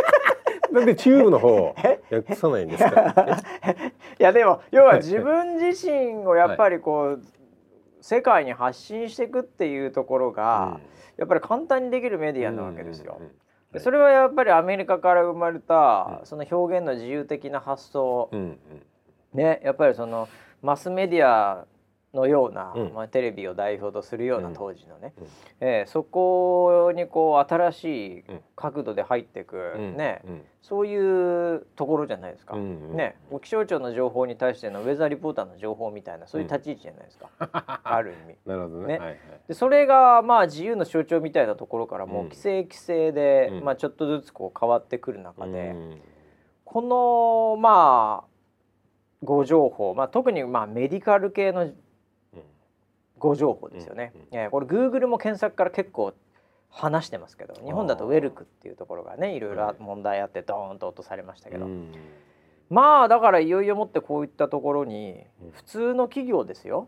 S2: なんでチューブの方 訳さないんですか？
S1: いやでも要は自分自身をやっぱりこう、はい、世界に発信していくっていうところが、やっぱり簡単にできるメディアなわけですよ。それはやっぱりアメリカから生まれた、その表現の自由的な発想、ねやっぱりそのマスメディアのような、うん、まあ、テレビを代表とするような当時のね、うん、えー、そこにこう新しい角度で入っていく、うん、ね、そういうところじゃないですか、うんうん、ね気象庁の情報に対してのウェザーリポーターの情報みたいなそういう立ち位置じゃないですか、ある意味。
S2: なるほどね、ね。はいはい、
S1: でそれがまあ自由の象徴みたいなところからもう規制規制で、まあ、ちょっとずつこう変わってくる中で、このまあ誤情報、まあ、特にまあメディカル系の誤情報ですよね、うんうん、えー、これグーグルも検索から結構話してますけど日本だとウェルクっていうところがねい。ろいろ問題あってドーンと落とされましたけど、うん、まあだからいよいよもってこういったところに普通の企業ですよ、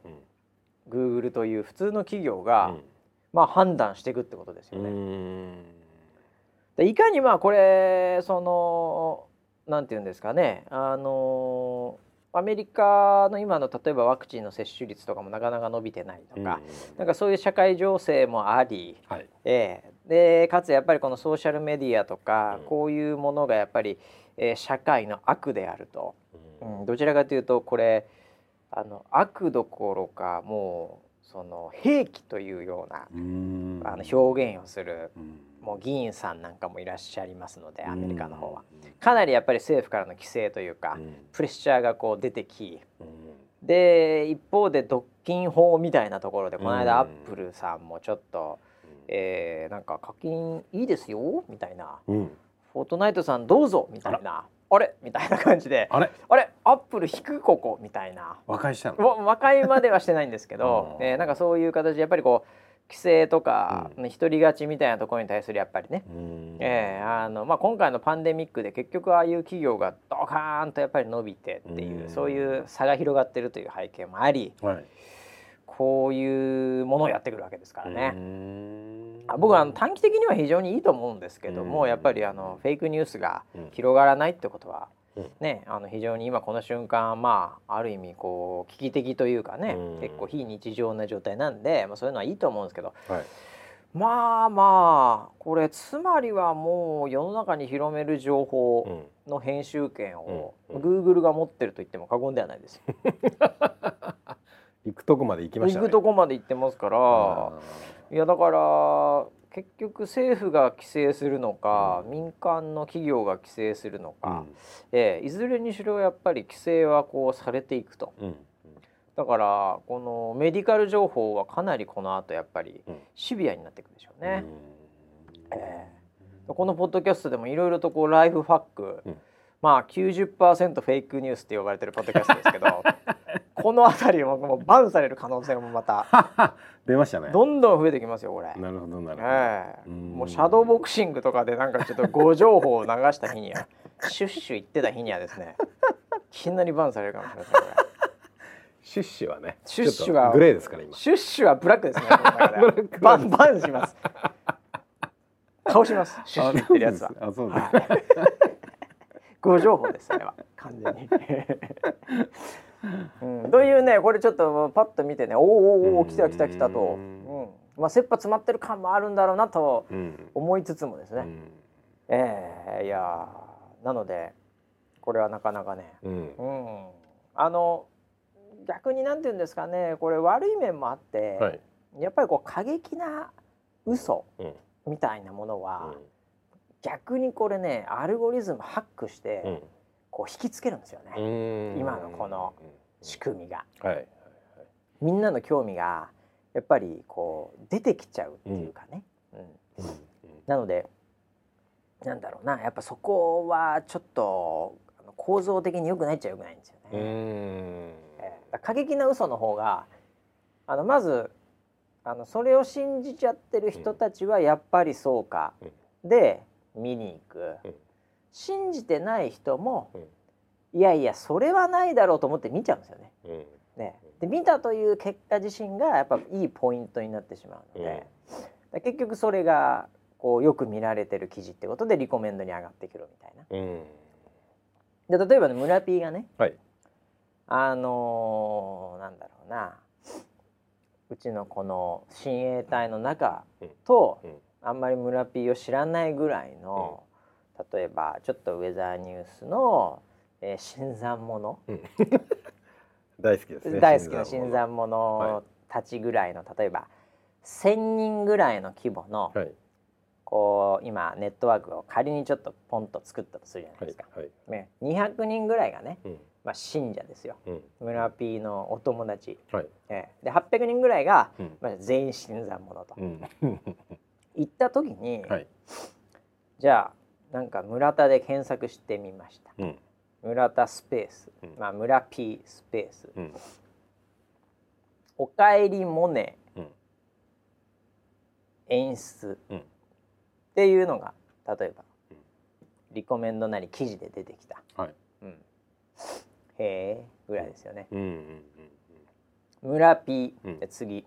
S1: グーグルという普通の企業が、まあ判断していくってことですよね。でいかにまあこれそのなんていうんですかねあのーアメリカの今の例えばワクチンの接種率とかもなかなか伸びてないとか、うん、なんかそういう社会情勢もあり、はい、えー、でかつやっぱりこのソーシャルメディアとか、うん、こういうものがやっぱり、えー、社会の悪であると、うん、うん、どちらかというとこれあの悪どころかもうその兵器というようなあの表現をする。もう議員さんなんかもいらっしゃいますのでアメリカの方は、かなりやっぱり政府からの規制というか、プレッシャーがこう出てき、で一方で独禁法みたいなところでこの間アップルさんもちょっと、えー、なんか課金いいですよみたいな、フォートナイトさんどうぞみたいな。あれ？みたいな感じで。
S2: あれ？
S1: あれ？アップル引くここ？みたいな。
S2: 和解したの？
S1: 和解まではしてないんですけど、え ー、なんかそういう形でやっぱりこう規制とか、うん、独り勝ちみたいなところに対するやっぱりね、えーあのまあ、今回のパンデミックで結局ああいう企業がドカーンとやっぱり伸びてっていうそういう差が広がってるという背景もあり、はい、こういうものをやってくるわけですからね。あ僕は短期的には非常にいいと思うんですけどもやっぱりあのフェイクニュースが広がらないってことは、ね、あの非常に今この瞬間まあある意味こう危機的というかね、うん、結構非日常な状態なんで、まあ、そういうのはいいと思うんですけど、はい、まあまあこれつまりはもう世の中に広める情報の編集権を、うん、Google が持ってると言っても過言ではないです。
S2: 行くとこまで行きました、
S1: ね、行くとこまで行ってますからいやだから結局政府が規制するのか、うん、民間の企業が規制するのか、うん、えー、いずれにしろやっぱり規制はこうされていくと、うん、だからこのメディカル情報はかなりこの後やっぱりシビアになっていくでしょうね。うん、えー、このポッドキャストでもいろいろとこうライフファック、まあ90%フェイクニュースって呼ばれてるポッドキャストですけど この辺りももうバンされる可能性もまた。
S2: 出ましたね。
S1: どんどん増えてきますよこれ。
S2: なるほどなるほど、
S1: えー、もうシャドーボクシングとかでなんかちょっと誤情報を流した日には シュッシュ言ってた日にはですね いきなりバンされるかもしれません
S2: シュッシュはね
S1: シュッシュは
S2: グレーですから今。
S1: シュッシュはブラックですねバンバンします。倒します。シュッシュ言ってるやつは。あそうです、誤情報ですそれは。完全にうん、というねこれちょっとパッと見てねおおお来た来た来たと、うん。まあ、切羽詰まってる感もあるんだろうなと思いつつもですね、うん、えー、いやなのでこれはなかなかね、うん、うん、あの逆になんて言うんですかねこれ悪い面もあって、はい、やっぱりこう過激な嘘みたいなものは、逆にこれねアルゴリズムハックして、こう引きつけるんですよね。今のこの仕組みが、はい、みんなの興味がやっぱりこう出てきちゃうっていうかね、うん、うん、なのでなんだろうな。やっぱそこはちょっと構造的に良くないっちゃ良くないんですよね。えー、過激な嘘の方があのまずあのそれを信じちゃってる人たちはやっぱりそうか、で見に行く、信じてない人も、いやいやそれはないだろうと思って見ちゃうんですよね。ね。で見たという結果自身がやっぱいいポイントになってしまうので、結局それがこうよく見られてる記事ってことでリコメンドに上がってくるみたいな。で例えばね村 P がね、はい、あのー、なんだろうなうちのこの親衛隊の中と、あんまり村 P を知らないぐらいの、例えばちょっとウェザーニュースの、えー、新参者、うん、
S2: 大好きですね
S1: 大好きな新参者。たちぐらいの、例えば1,000人ぐらいの規模の、はい、こう今ネットワークを仮にちょっとポンと作ったとするじゃないですか。はいはい、ね、200人ぐらいがね、うん、まあ、信者ですよ、うん、村 P のお友達、はい。えー、で800人ぐらいが、うん、まあ、全員新参者と、うん、行った時に、はい、じゃあなんか村田で検索してみました、うん、村田スペース、まあ、村 P スペース、おかえりモネ、演出、っていうのが例えば、リコメンドなり記事で出てきた。はい。うん。へえぐらいですよね。うん。うんうん、村 P、うん、次、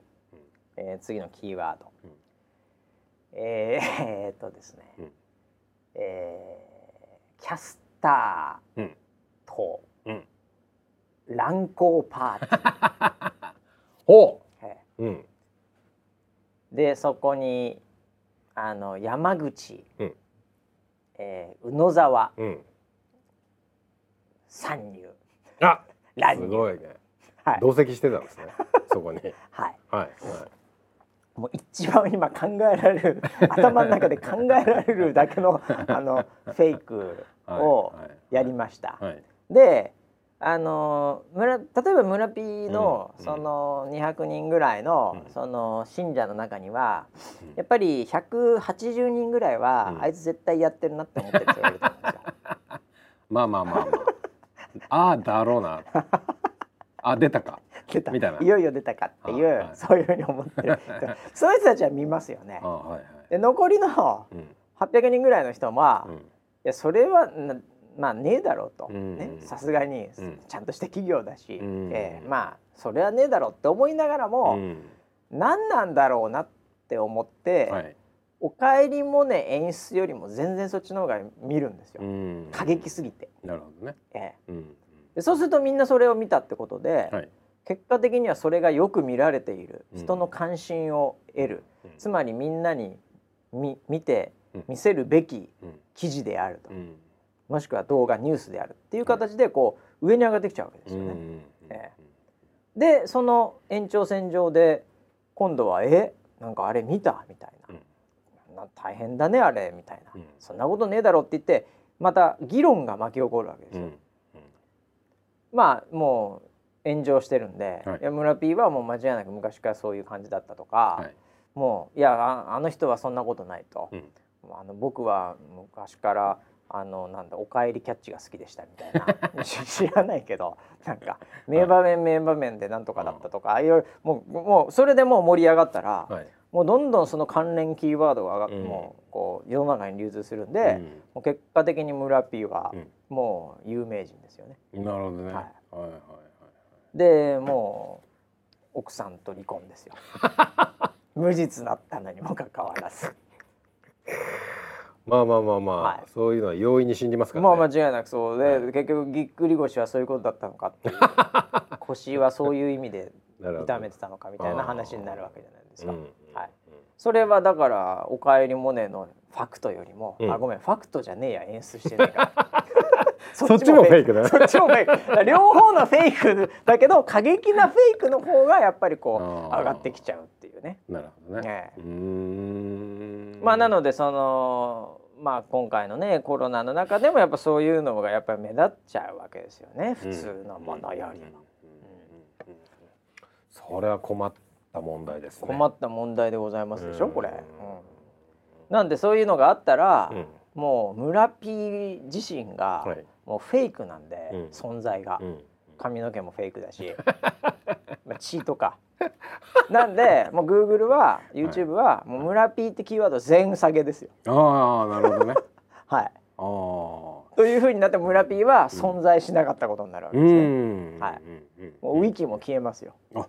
S1: うん、えー、次のキーワード、うん、えー、えー、っとですね、うん、えー、キャスターと、うん、乱行パーティー。
S2: ほう、
S1: でそこにあの山口、うん、えー、宇野沢、うん、参入。
S2: あすごいね、はい、同席してたんですね。そこに。はい、はい、はい
S1: もう一番今考えられる 頭の中で考えられるだけのあのフェイクをやりました。はいはいはい、であの村例えば村 P の、うん、その200人ぐらいの、うん、その信者の中には、うん、やっぱり180人ぐらいは、あいつ絶対やってるなって思ってる人がいると思うんですよ。
S2: まあまあまあまあ。ああだろうな。あ出たか
S1: 出た。みたいな。いよいよ出たかっていう、はい、そういうふうに思ってる。そういう人たちは見ますよね。はいはい、で残りの800人ぐらいの人は、うん、いやそれはまあねえだろうと。さすがにちゃんとした企業だし、うん、えー、まあそれはねえだろうって思いながらも、うん、何なんだろうなって思って、はい、おかえりモネ演出よりも全然そっちの方が見るんですよ、うん、過激すぎて。
S2: なるほどね、え
S1: ー、うん、でそうするとみんなそれを見たってことで、はい、結果的にはそれがよく見られている。人の関心を得る、うん、つまりみんなに見見て見せるべき記事であると、もしくは動画ニュースであるっていう形でこう上に上がってきちゃうわけですよね。えー、でその延長線上で今度は「えなんかあれ見た?」みたいな。な大変だねあれみたいな、うん、そんなことねえだろって言ってまた議論が巻き起こるわけですよ。うん。うん、まあもう炎上してるんで、はい、村 P はもう間違いなく昔からそういう感じだったとか、はい、もういやあの人はそんなことないと、あの僕は昔からあのなんだおかえりキャッチが好きでしたみたいな。知らないけどなんか名場面名場面でなんとかだったとかああいうもうもうそれでもう盛り上がったら、はい、もうどんどんその関連キーワードが上がって、もうこう世の中に流通するんで、もう結果的に村 P はもう有名人ですよね。
S2: なるほどね。はい、はい。はいはい
S1: でもう奥さんと離婚ですよ。無実だったのにもかかわらず。
S2: まあまあまあまあ、はい、そういうのは容易に信じますから、
S1: ね、まあ間違いなくそうで、はい、結局ぎっくり腰はそういうことだったのかっていう。腰はそういう意味で痛めてたのかみたいな話になるわけじゃないですか。うん。はい、それはだから「おかえりモネ」のファクトよりも、うん、あごめんファクトじゃねえや演出してねえから
S2: そっちもフェイクだ
S1: そっちもフェイク。両方のフェイクだけど過激なフェイクの方がやっぱりこう上がってきちゃうっていうね。
S2: なるほどね。
S1: ね。まあなのでそのまあ今回のねコロナの中でもやっぱそういうのがやっぱり目立っちゃうわけですよね。普通のものよりも。
S2: それは困った問題です、
S1: ね、困った問題でございますでしょこれ、うん、なん。でそういうのがあったら、うん、もう村 P 自身がもうフェイクなんで、はい、存在が、うん、髪の毛もフェイクだし。まあ血とか。なんでもうグーグルは YouTube はもう村 P ってキーワード全下げですよ。
S2: ああなるほどね。
S1: はい。あというふうになって村 P は存在しなかったことになるわけですね。はい。もうウィキも消えますよ。あ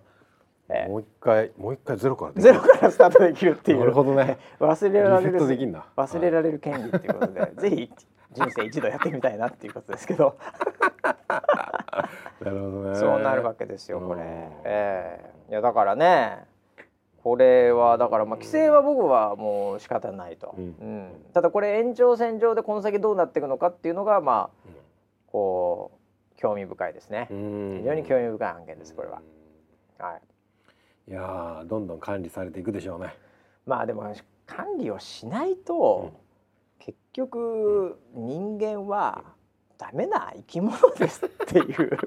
S2: えー、もう一回もう一回ゼロから
S1: ゼロからスタートできるっていう。
S2: なるほどね。
S1: 忘れられる忘れられる権利っていうことで、はい、ぜひ人生一度やってみたいなっていうことですけど。
S2: なるほどね。
S1: そうなるわけですよこれ、えー、いやだからねこれはだからまあ規制は僕はもう仕方ないと、うん、うん、ただこれ延長線上でこの先どうなっていくのかっていうのがまあ、うん、こう興味深いですね。非常に興味深い案件ですこれは。は
S2: い。いやどんどん管理されていくでしょうね。
S1: まあでも管理をしないと、うん、結局人間はダメな生き物ですっていう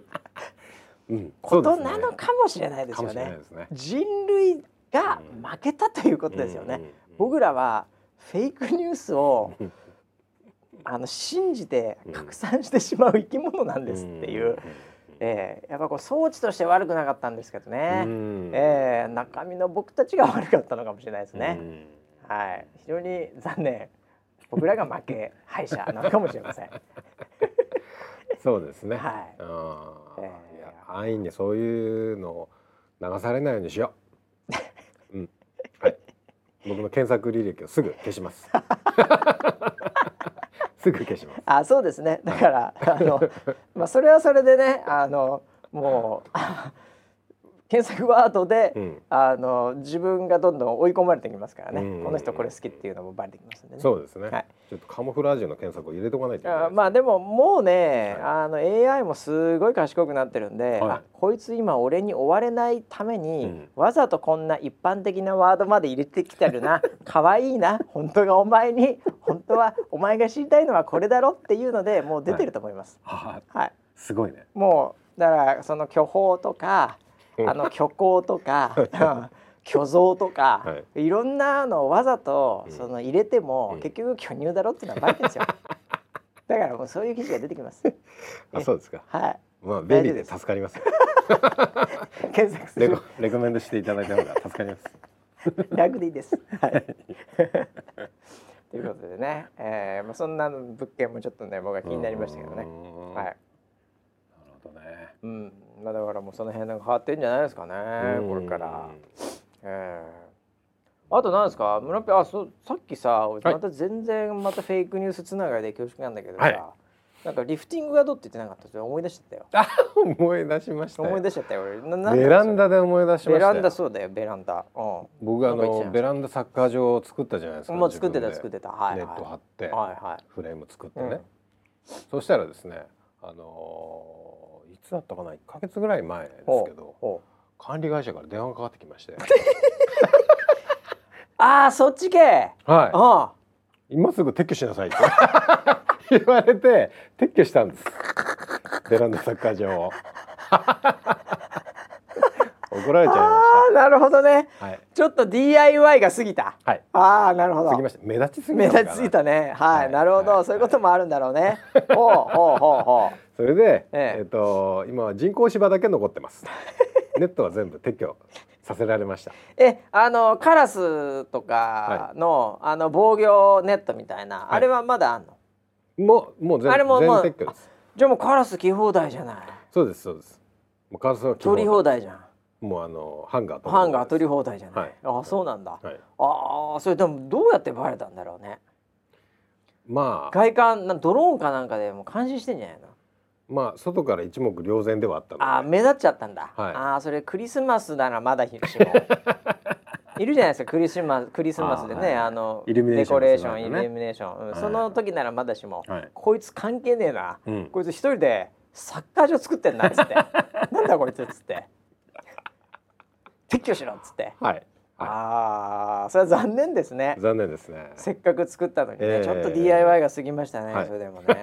S1: うん、ことなのかもしれないですよね。ね。人類が負けたということですよね。僕らはフェイクニュースをあの信じて拡散してしまう生き物なんですっていう。えー、やっぱこう装置として悪くなかったんですけどね、えー、中身の僕たちが悪かったのかもしれないですね。はい、非常に残念僕らが負け敗者なのかもしれません。
S2: そうですね。はい。あえー安易にそういうのを流されないようにしよう。うん。はい。僕の検索履歴をすぐ消します。すぐ消します。
S1: あ、そうですね。だからあの まあそれはそれでね、あのもう検索ワードで、うん、あの自分がどんどん追い込まれてきますからね、うん、この人これ好きっていうのもバレてきますんで
S2: ね。そうですね、はい、ちょっとカモフラージュの検索を入れとかないと
S1: あまあでももうね、はい、あの AI もすごい賢くなってるんで、はい、こいつ今俺に追われないために、うん、わざとこんな一般的なワードまで入れてきてるな。可愛いな。本当がお前に。本当はお前が知りたいのはこれだろっていうのでもう出てると思います。
S2: はい、はい、すごいね。
S1: もうだからその巨峰とかあの虚構とか 虚像とか、はい、いろんなのをわざとその入れても、うん、結局巨乳だろっていうのはバレてるんですよ。だからもうそういう記事が出てきます。
S2: あ、そうですか。
S1: はい。
S2: まあ便利で助かります。
S1: 検索する
S2: レコ。レコメンドしていただいた方が助かります。
S1: 楽でいいです。はい。ということでね、えー、まあそんな物件もちょっとね僕は気になりましたけどね。はい。なる
S2: ほどね。
S1: うん。まあ、だからもうその辺が変わってんじゃないですかねこれから。えー、あと何ですか？村ピあそさっきさまた全然またフェイクニュースつながりで恐縮なんだけどさ、はい、なんかリフティングがどうって言ってなかった？思い出しちゃったよ。
S2: あ思い出しました
S1: 思い出しちゃったよ
S2: 俺。ベランダで思い出しましたベ
S1: ランダそうだよベランダ。うん。
S2: 僕あのベランダサッカー場を作ったじゃないですか。
S1: もう作ってた作ってた。はい、
S2: ネット張って、はいはい、フレーム作ってね。うん、そしたらですねあのーつだったかな1か月ぐらい前ですけど。管理会社から電話かかってきまして。
S1: ああそっち系。
S2: はい。今すぐ撤去しなさいって。言われて撤去したんです。ベランダサッカー場を。怒られちゃいました。
S1: なるほどね、はい、ちょっと DIY が過ぎた、
S2: はい、
S1: ああなるほど。
S2: 目立ちすぎ
S1: 目立ちすぎたね。はい、はい、なるほど、はい、そういうこともあるんだろうね。ほうほうほうほう
S2: それで、ええ。えー、と今は人工芝だけ残ってます。ネットは全部撤去させられました。
S1: えあのカラスとかの、はい、あの防御ネットみたいな、はい、あれはまだあんの？
S2: もうもう全あれも全撤去です。
S1: じゃあもうカラス来放題じゃない？
S2: そうですそうです。もうカラスは
S1: 取り放題じゃん。
S2: もうあのハンガー
S1: ハンガー取り放題じゃない、はい、あそうなんだ、はい、ああそれでもどうやってバレたんだろうね。
S2: まあ。
S1: 外観なドローンかなんかでも監視してんじゃないの？
S2: まあ外から一目瞭然ではあったので。
S1: あ目立っちゃったんだ、はい、ああそれクリスマスならまだしも。いるじゃないですかクリスマスクリスマスでねあ、はい、あのデコレーション、イルミネーション、うん、その時ならまだしも、はい、こいつ関係ねえな、うん、こいつ一人でサッカー場作ってんなっつって。なんだこいつっつって。撤去しろっつって、
S2: はい、
S1: ああそれは残念ですね。
S2: 残念ですね。
S1: せっかく作ったのにね、えー、ちょっと DIY が過ぎましたね、それでもね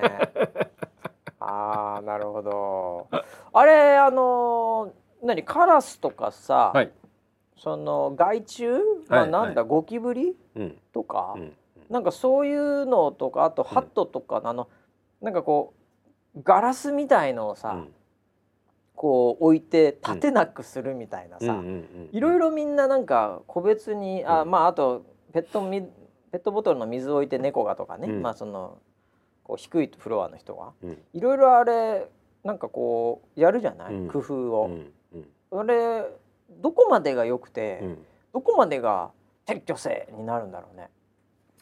S1: ああなるほど。あれあの何カラスとかさ、はい、その害虫、まあ、なんだ、はい、ゴキブリ、うん、とか、うん、なんかそういうのとかあとハットとか、うん、あのなんかこうガラスみたいのをさ、うん、こう置いて立てなくするみたいなさ。いろいろみんななんか個別にあまああとペットみペットボトルの水を置いて猫がとかね、まあそのこう低いフロアの人が、いろいろあれなんかこうやるじゃない、工夫を、あれどこまでが良くて、どこまでが撤去せになるんだろうね。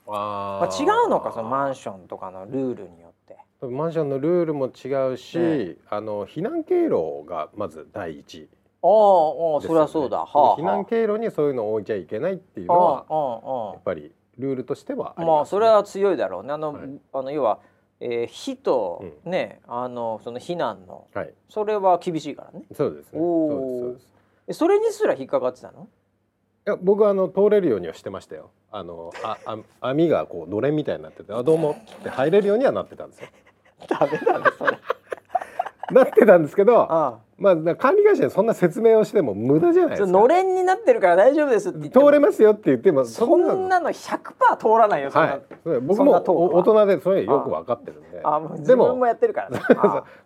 S1: あ、まあ、違うのかそのマンションとかのルールによって。
S2: マンションのルールも違うし、ね、あの避難経路がまず第一。
S1: ああ、そりゃそうだ、は
S2: あ、避難経路にそういうのを置いちゃいけないっていうのはやっぱりルールとしては
S1: まあそれは強いだろうね。あの、はい、あの要はえー、火とね、うん、あのその避難の、はい、それは厳しいからね。
S2: そうですね。そ
S1: それにすら引っかかってたの？
S2: いや僕はあの通れるようにはしてましたよ。あのああ網がこうのれんみたいになっててあどうもって入れるようにはなってたんですよ。
S1: ダメだねそれ。
S2: なってたんですけど、ああまあ管理会社にそんな説明をしても無駄じゃないですか。
S1: のれんになってるから大丈夫ですって
S2: 通れますよって言っても
S1: そんなの100%通らないよ。
S2: はい、僕も大人でそれよく分かってるんで。
S1: ああでも自分もやってるからね。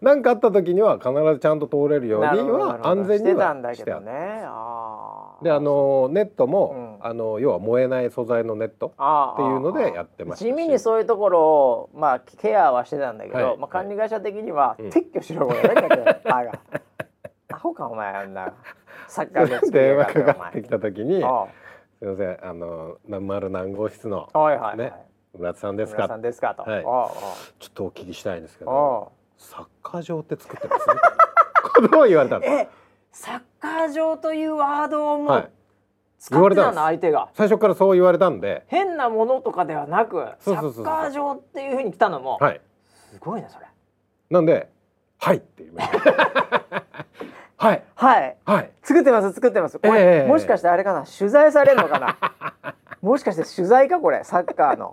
S2: 何かあった時には必ずちゃんと通れるようには安全には
S1: してたんだけどね。あ
S2: であのネットも、うん、あの要は燃えない素材のネットっていうのでやってました
S1: 地味にそういうところをまあケアはしてたんだけど、はい、まあ管理会社的には、撤去しろこれね、あが アホかお前あんな。
S2: サッカーで電話かかってきた時に「すみませんあの何丸何号室の、はいはい、ね村田さんですか?」
S1: さんですか？と、はい、
S2: ちょっとお聞きしたいんですけどサッカー場って作ってますね。こう言われたんです
S1: サッカー場というワードも使ってたの、相手が。
S2: 最初からそう言われたんで。
S1: 変なものとかではなくサッカー場っていうふうに来たのも、はい、すごいねそれ。
S2: なんで「はい」って言いました。はい。
S1: はい。はい。作ってます作ってます。これ、えー、もしかしてあれかな取材されるのかな？もしかして取材かこれサッカーの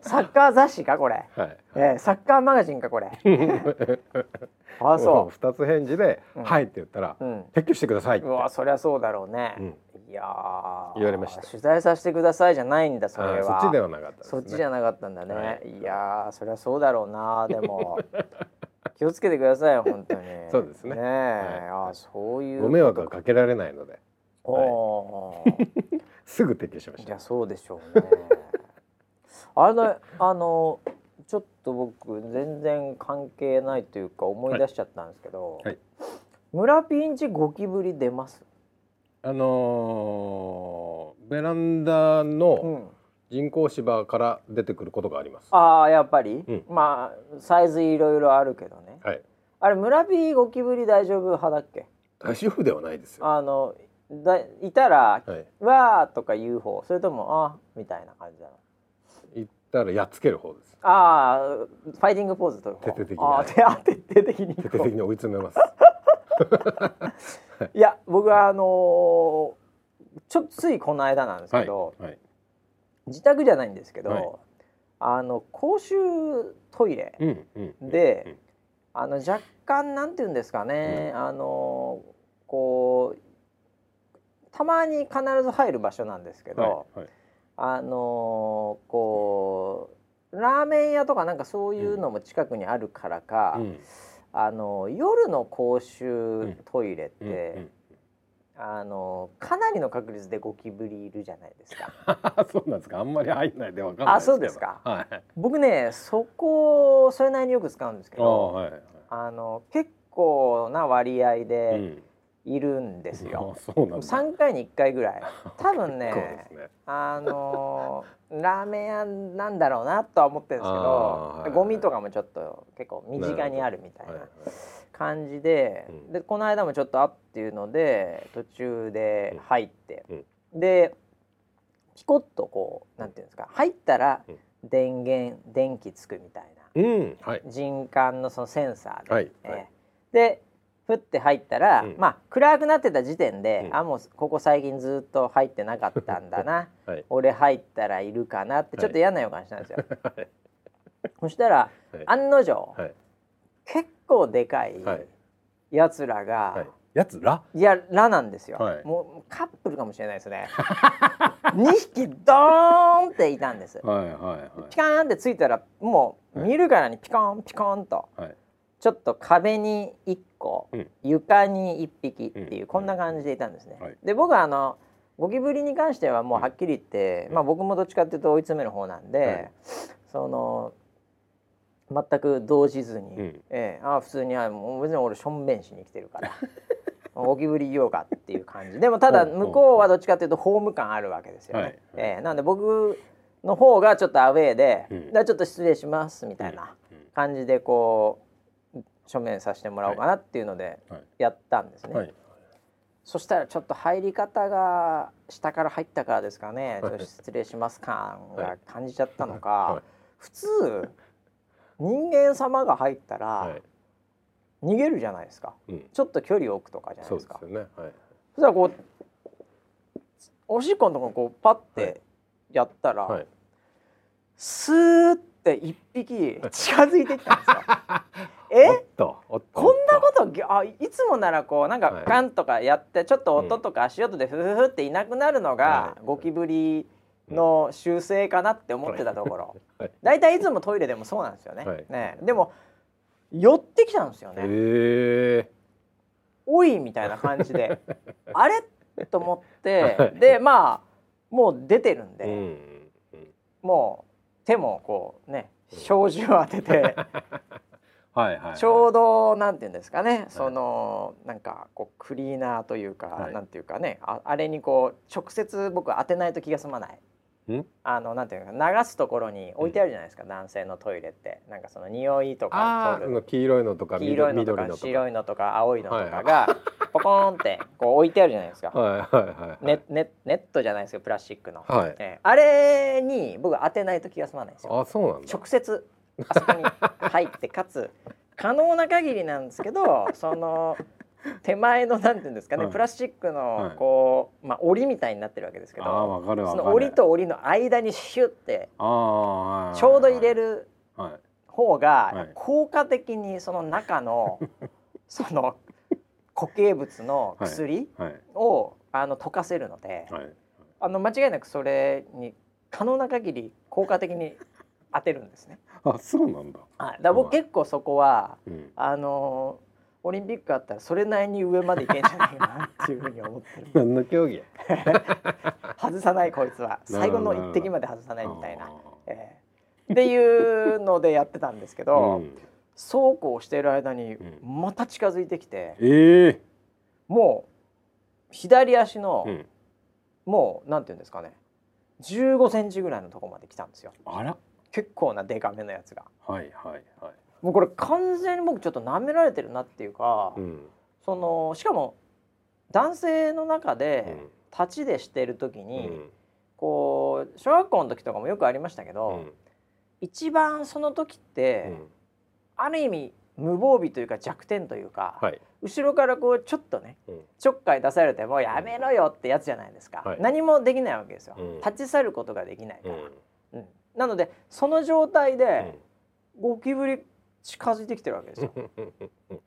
S1: サッカー雑誌かこれ、はい、えー、サッカーマガジンかこれ？あそう。
S2: 二つ返事で、うん、はいって言ったら、うん、撤去してくださいう
S1: わそりゃそうだろうね、うん、いや
S2: 言われました。
S1: 取材させてくださいじゃないんだそれ
S2: は。そっちではなかった、ね、
S1: そっちじゃなかったんだね、はい、いやそりゃそうだろうなでも。気をつけてください本当に。
S2: そうですね。ね、はい、
S1: あそういう
S2: ご迷惑はかけられないので、はい、すぐ撤去しました。
S1: いやそうでしょうねあのあのちょっと僕全然関係ないというか思い出しちゃったんですけど、はい。はい、村ピンチゴキブリ出ます？
S2: あのー、ベランダの人工芝から出てくることがあります、
S1: うん、ああやっぱり、うん、まあサイズいろいろあるけどね、はい、あれ村ピゴキブリ大丈夫派だっけ？
S2: 大丈夫ではないですよ。
S1: あのだいたら「はい、わー」とか言う方それとも「あみたいな感じだな
S2: だからやっつける方です。
S1: ああ、ファイティングポーズと
S2: 徹底的に。
S1: あ徹底的に。
S2: 徹底的に追い詰めます。
S1: いや、僕はあのー、ちょっとついこの間なんですけど、はいはい、自宅じゃないんですけど、はい、あの公衆トイレで、うんうん、あの若干なんていうんですかね、うん、あのこうたまに必ず入る場所なんですけど。はいあのー、こうラーメン屋とかなんかそういうのも近くにあるからか、うん、あの夜の公衆トイレって、あのかなりの確率でゴキブリいるじゃないです
S2: か。そうなんですか。あんまり入んないでわかんない
S1: あ、そうですか。はい、僕ね、そこそれなりによく使うんですけど、はいはい、あの結構な割合で。うんいるんですよ。三回に一回ぐらい。多分ね、ね。あの ラーメン屋なんだろうなとは思ってるんですけど、ゴミとかもちょっと結構身近にあるみたいな感じで、でこの間もちょっとあっていうので途中で入って、うん、でピコッとこうなんていうんですか入ったら電源電気つくみたいな、うんはい、人感のそのセンサーで、はいはい、でふって入ったら、うん、まあ暗くなってた時点で、うん、あもうここ最近ずっと入ってなかったんだな、はい、俺入ったらいるかなってちょっと嫌な予感したんですよ。はい、そしたら、はい、案の定、結構でかいやつらが、
S2: やつら？
S1: いやらなんですよ、もうカップルかもしれないですね。2匹ドーンっていたんです、はいはいはい、ピカーンってついたらもう見るからにピコンピコンと、はい。ちょっと壁に1床に1匹っていう、こんな感じでいたんですね。はい、で僕はあのゴキブリに関してはもうはっきり言って、まあ、僕もどっちかっていうと追い詰める方なんで、はい、その全く動じずに、うん、えー、あ普通にあもう別に俺しょんべんしに来てるから ゴキブリ言おうかっていう感じ。でもただ向こうはどっちかっていうとホーム感あるわけですよね。はい、えー、なんで僕の方がちょっとアウェーで、うん、ちょっと失礼しますみたいな感じでこう書面させてもらおうかなっていうのでやったんですね。はい。はい、そしたらちょっと入り方が下から入ったからですかね、ちょっと失礼します感が感じちゃったのか、普通人間様が入ったら、逃げるじゃないですか、うん、ちょっと距離を置くとかじゃないですか。
S2: そうですよね、
S1: したらこうおしっこのとここうパッてやったら、はい、スーって一匹近づいてきたんですよ。え？こんなことあいつもならこうなんかガンとかやってちょっと音とか足音でフフフっていなくなるのがゴキブリの習性かなって思ってたところ。大体いつもトイレでもそうなんですよね。ね。でも寄ってきたんですよね。おいみたいな感じで。あれ？と思って。でまあもう出てるんで、もう手もこうね障子を当てて はいはい、ちょうどなんていうんですかね、そのなんかこうクリーナーというか、はい、なんていうかねああれにこう直接僕当てないと気が済まない。あのなんていうか流すところに置いてあるじゃないですか、うん、男性のトイレって。なんかその匂いとか
S2: 取る。黄色いのとか
S1: 黄色いのとか白いのとか青いのとかがポコーンってこう置いてあるじゃないですか、はいはいはい、ネットじゃないですかプラスチックの、はい、えー、あれに僕当てないと気が済まないんですよ。
S2: あそうなん
S1: 直接あそこに入ってかつ可能な限りなんですけどその手前のなんていうんですかね、はい、プラスチックのこう、まあ折りみたいになってるわけですけどその折りと折りの間にシュッてちょうど入れる方が効果的にその中の その固形物の薬をあの溶かせるので、あの間違いなくそれに可能な限り効果的に当てるんですね。
S2: あそうなんだ。
S1: はい、だ僕結構そこは、うん、あのオリンピックあったらそれなりに上までいけんじゃないかなっていうふうに思ってる。
S2: 何の競技
S1: 外さないこいつは最後の一滴まで外さないみたいな。えー、っていうのでやってたんですけど、うん、そうこうしている間にまた近づいてきて、
S2: うん、えー、
S1: もう左足の、うん、もうなんていうんですかね15センチぐらいのところまで来たんですよ。
S2: あら
S1: 結構なデカめのやつが。
S2: はいはいはい。
S1: もうこれ完全に僕ちょっと舐められてるなっていうか、うん、そのしかも男性の中で立ちでしてる時に、うん、こう小学校の時とかもよくありましたけど、うん、一番その時って、ある意味無防備というか弱点というか、はい、後ろからこうちょっとね、ちょっかい出されてもやめろよってやつじゃないですか、はい、何もできないわけですよ、立ち去ることができないから。うん。なのでその状態で、ゴキブリ近づいてきてるわけですよ。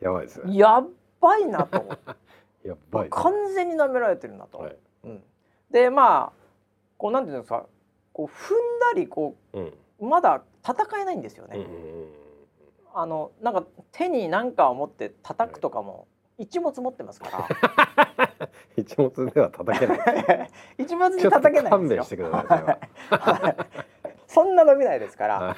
S2: やばいですね。
S1: やばいなと。
S2: やばい、
S1: 完全に舐められてるなと。はい、うん、でまあこうなんていうんですかこう踏んだりこう、うん、まだ戦えないんですよね。あのなんか手に何かを持って叩くとかも一物持ってますから。
S2: 一物では叩けない。
S1: 一物で叩けない
S2: 勘弁してください。
S1: そんな伸びないですから。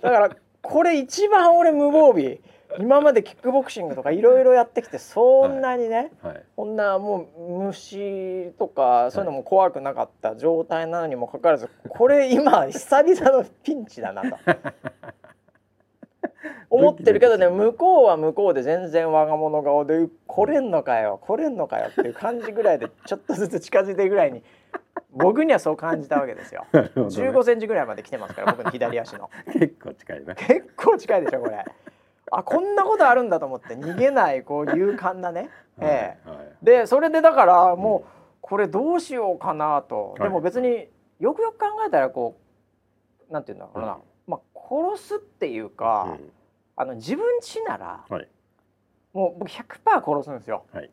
S1: だからこれ一番俺無防備。今までキックボクシングとかいろいろやってきてそんなにね、はい。はい、こんなもう虫とかそういうのも怖くなかった状態なのにもかかわらずこれ今久々のピンチだなと。思ってるけどね向こうは向こうで全然我が物顔で来れんのかよ来れんのかよっていう感じぐらいでちょっとずつ近づいてるぐらいに僕にはそう感じたわけですよ。ね、15センチぐらいまで来てますから僕の左足の。
S2: 結構近いね。
S1: 結構近いでしょこれ。あこんなことあるんだと思って逃げないこう勇敢なね。ええはい、でそれでだからもうこれどうしようかなと。でも別によくよく考えたらこうなんていうんだろうな。まあ殺すっていうか。うんあの自分ちなら、はい、もう僕100%殺すんですよ。はい、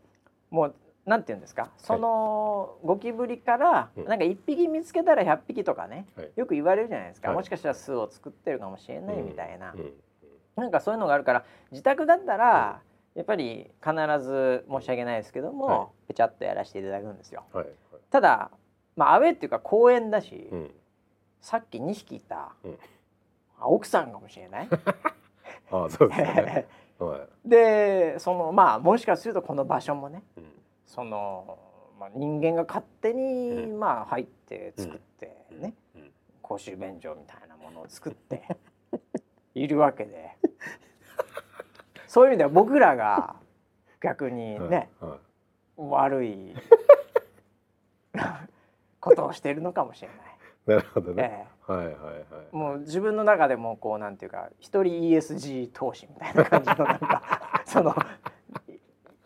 S1: もうなんて言うんですか？そのゴキブリからなんか1匹見つけたら100匹とかね、よく言われるじゃないですか、もしかしたら巣を作ってるかもしれないみたいな、なんかそういうのがあるから自宅だったら、やっぱり必ず申し訳ないですけども、はい、ぺちゃっとやらせていただくんですよ。ただ、まあ、アウェーっていうか公園だし、うん、さっき2匹いた、うん、奥さんかもしれない。
S2: あそうですね、
S1: はい、でそのまあもしかするとこの場所もね、うん、その、まあ、人間が勝手に、うん、まあ入って作ってね、うん、公衆便所みたいなものを作っているわけで。そういう意味では僕らが逆にね、はい。はい、悪い ことをしているのかもしれない。
S2: なるほどね、えー、はいはいはい。
S1: もう自分の中でもこうなんていうか一人 ESG 投資みたいな感じのなんかその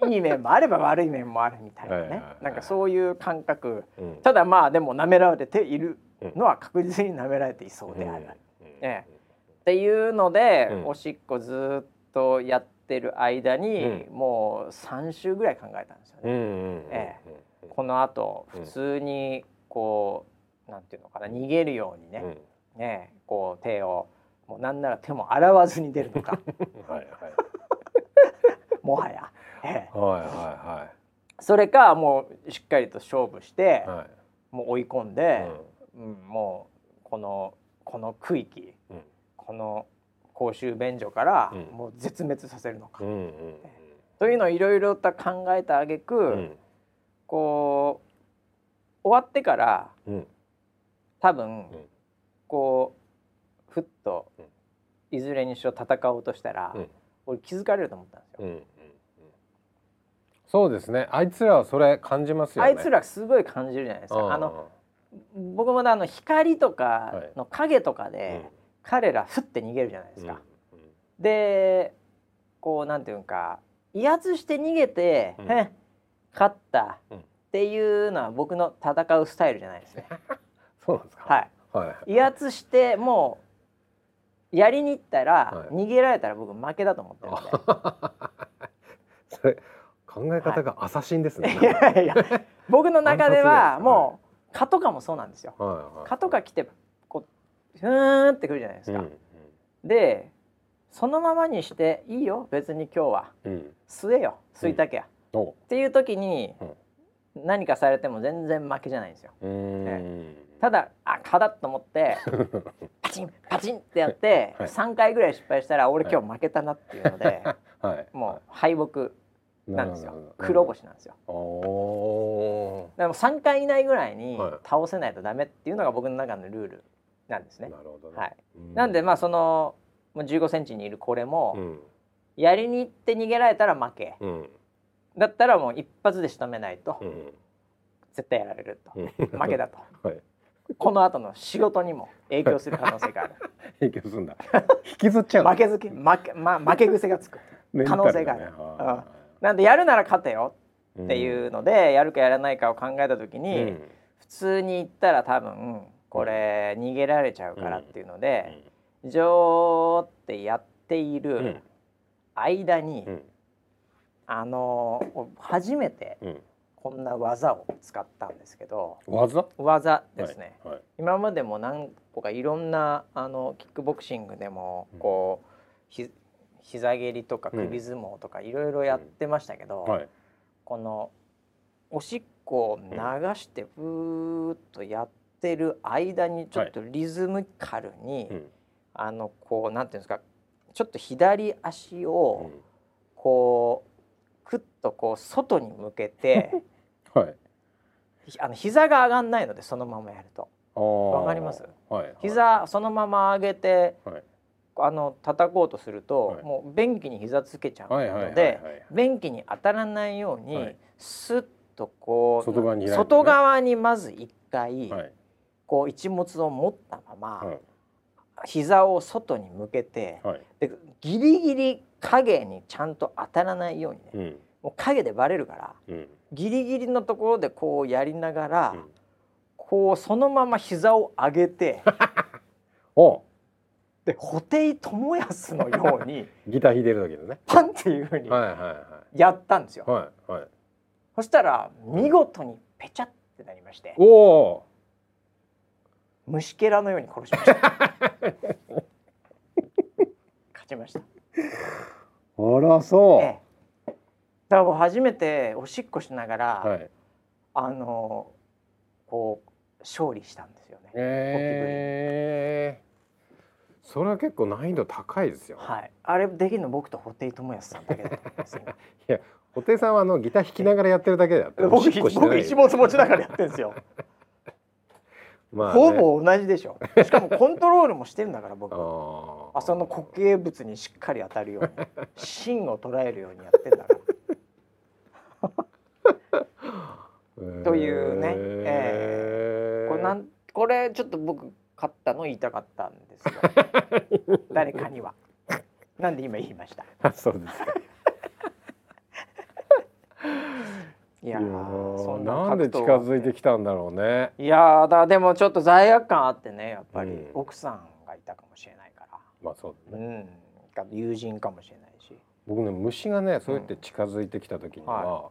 S1: いい面もあれば悪い面もあるみたいなね、なんかそういう感覚、うん、ただまあでも舐められているのは確実に舐められていそうである、うん。ええ。っていうので、うん、おしっこずっとやってる間に、もう3週ぐらい考えたんですよね。ええ、このあと普通にこう、なんていうのかな逃げるようにね、ねこう手をもうなんなら手も洗わずに出るのか。はい、はい、もはや、ええ、はいはいはい。それかもうしっかりと勝負して、はい、もう追い込んで、うん、うん、もうこのこの区域、うん、この公衆便所からもう絶滅させるのか、うん、というのをいろいろと考えたあげく、こう終わってから、多分、こうふっといずれにしろ戦おうとしたら、俺気づかれると思ったんですよ。
S2: そうですね。あいつらはそれ感じますよね。
S1: あいつらすごい感じるじゃないですか。あの僕もあの光とかの影とかで、彼らふって逃げるじゃないですか、うん。うん、でこうなんていうか威圧して逃げて、うん、勝ったっていうのは僕の戦うスタイルじゃないですね。
S2: そうなんですか。
S1: はい、はい、威圧してもうやりに行ったら、はい、逃げられたら僕負けだと思ってるんで。
S2: それ考え方がアサシンですね。
S1: いやいや僕の中ではもう蚊とかもそうなんですよ。蚊とか来てこうふーんってくるじゃないですか。でそのままにしていいよ別に今日は、吸えよ吸いたきゃ、っていう時に、何かされても全然負けじゃないんですよ。ただあ蚊だと思って パチンパチンってやって、は3回ぐらい失敗したら俺今日負けたなっていうので、もう敗北。なんですよ。黒星なんですよ。でも3回以内ぐらいに倒せないとダメっていうのが僕の中のルールなんですね。なるほど、ね、はい、なんでまあその15センチにいるこれも、うん、やりに行って逃げられたら負け、うん、だったらもう一発で仕留めないと、うん、絶対やられると、負けだと、はい、この後の仕事にも影響する可能性がある。
S2: 影響するんだ。引きずっちゃう
S1: 負けずけ負け,、ま、負け癖がつく。可能性がある、なんでやるなら勝てよっていうので、やるかやらないかを考えた時に、普通に言ったら多分これ逃げられちゃうからっていうので「ジョー」ってやっている間に、あの初めてこんな技を使ったんですけど
S2: 技？
S1: 技ですね、はい。はい、今までも何個かいろんなあのキックボクシングでもこう、うん膝蹴りとか首相撲とかいろいろやってましたけど、うんはい、このおしっこを流してブーッとやってる間にちょっとリズミカルに、はい、あのこうなんていうんですかちょっと左足をこうクッとこう外に向けて、はい、あの膝が上がんないのでそのままやると。わかります、はい、膝そのまま上げて、はいあの叩こうとすると、はい、もう便器に膝つけちゃうので便器に当たらないように、はい、スッとこう外側に、ね、外側にまず一回、はい、こう一物を持ったまま、はい、膝を外に向けて、でギリギリ影にちゃんと当たらないようにね、うん、もう影でバレるから、うん、ギリギリのところでこうやりながら、うん、こうそのまま膝を上げて。おで布袋寅泰のように
S2: ギター弾いてる時のね。
S1: パンっていうふうにやったんですよ。はいはい、そしたら見事にペチャってなりまして。おお。虫けらのように殺しました。勝ちました。
S2: あらそう、え
S1: え、だから初めておしっこしながら、はい、あのこう勝利したんですよね、
S2: えー、それは結構難易度高いですよ、
S1: はい、あれできるの僕と布袋寅泰さんだけだったんですよ。い
S2: や布袋さんはあのギター弾きながらやってるだけだって
S1: 僕僕一物持ちながらやってるんですよ。まあ、ね、ほぼ同じでしょ。しかもコントロールもしてるんだから僕。あその固形物にしっかり当たるように芯を捉えるようにやってんだから。というね、えー、これなんこれちょっと僕買ったの言いたかったんですよ。誰かには。なんで今言いました？
S2: あそうですか。
S1: いや
S2: そなんで近づいてきたんだろうね。
S1: いやだでもちょっと罪悪感あってねやっぱり、うん、奥さんがいたかもしれないから。
S2: まあそうだね、
S1: うん、友人かもしれないし。
S2: 僕ね虫がねそうやって近づいてきた時には、うんは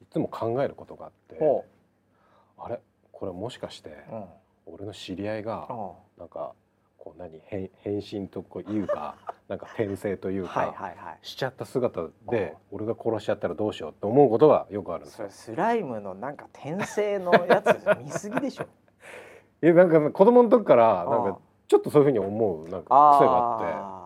S2: い、いつも考えることがあってあれ？これもしかして、俺の知り合いがなんかこう何変変身とこういうか なんか転生というかしちゃった姿で俺が殺しちゃったらどうしようって思うことがよくあるんですよ。
S1: スライムのなんか転生のやつ 見すぎでしょ。
S2: えなんか子供の時からなんかちょっとそういうふうに思うなんか癖があって。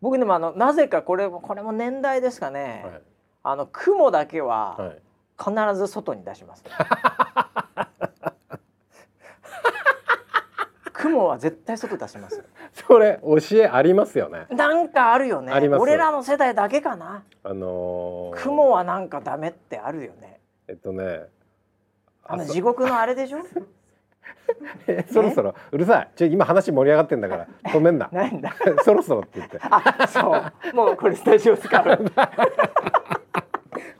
S1: 僕でもあのなぜかこれこれも年代ですかね。はい、あの雲だけは必ず外に出します、ね。雲は絶対外出します。
S2: それ教えありますよね。
S1: なんかあるよね。俺らの世代だけかな。
S2: あの
S1: ー、雲はなんかダメってあるよね。
S2: えっとね。
S1: あの地獄のあれでしょ？
S2: そろそろうるさい。ちょ今話盛り上がってんだから 止めんな。
S1: なんだ？
S2: そろそろって言って。
S1: あ、そう。もうこれスタジオ使う。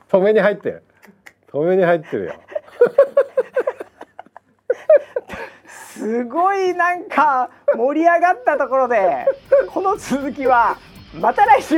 S2: 止めに入ってる。止めに入ってるよ。
S1: すごいなんか盛り上がったところでこの続きはまた来週。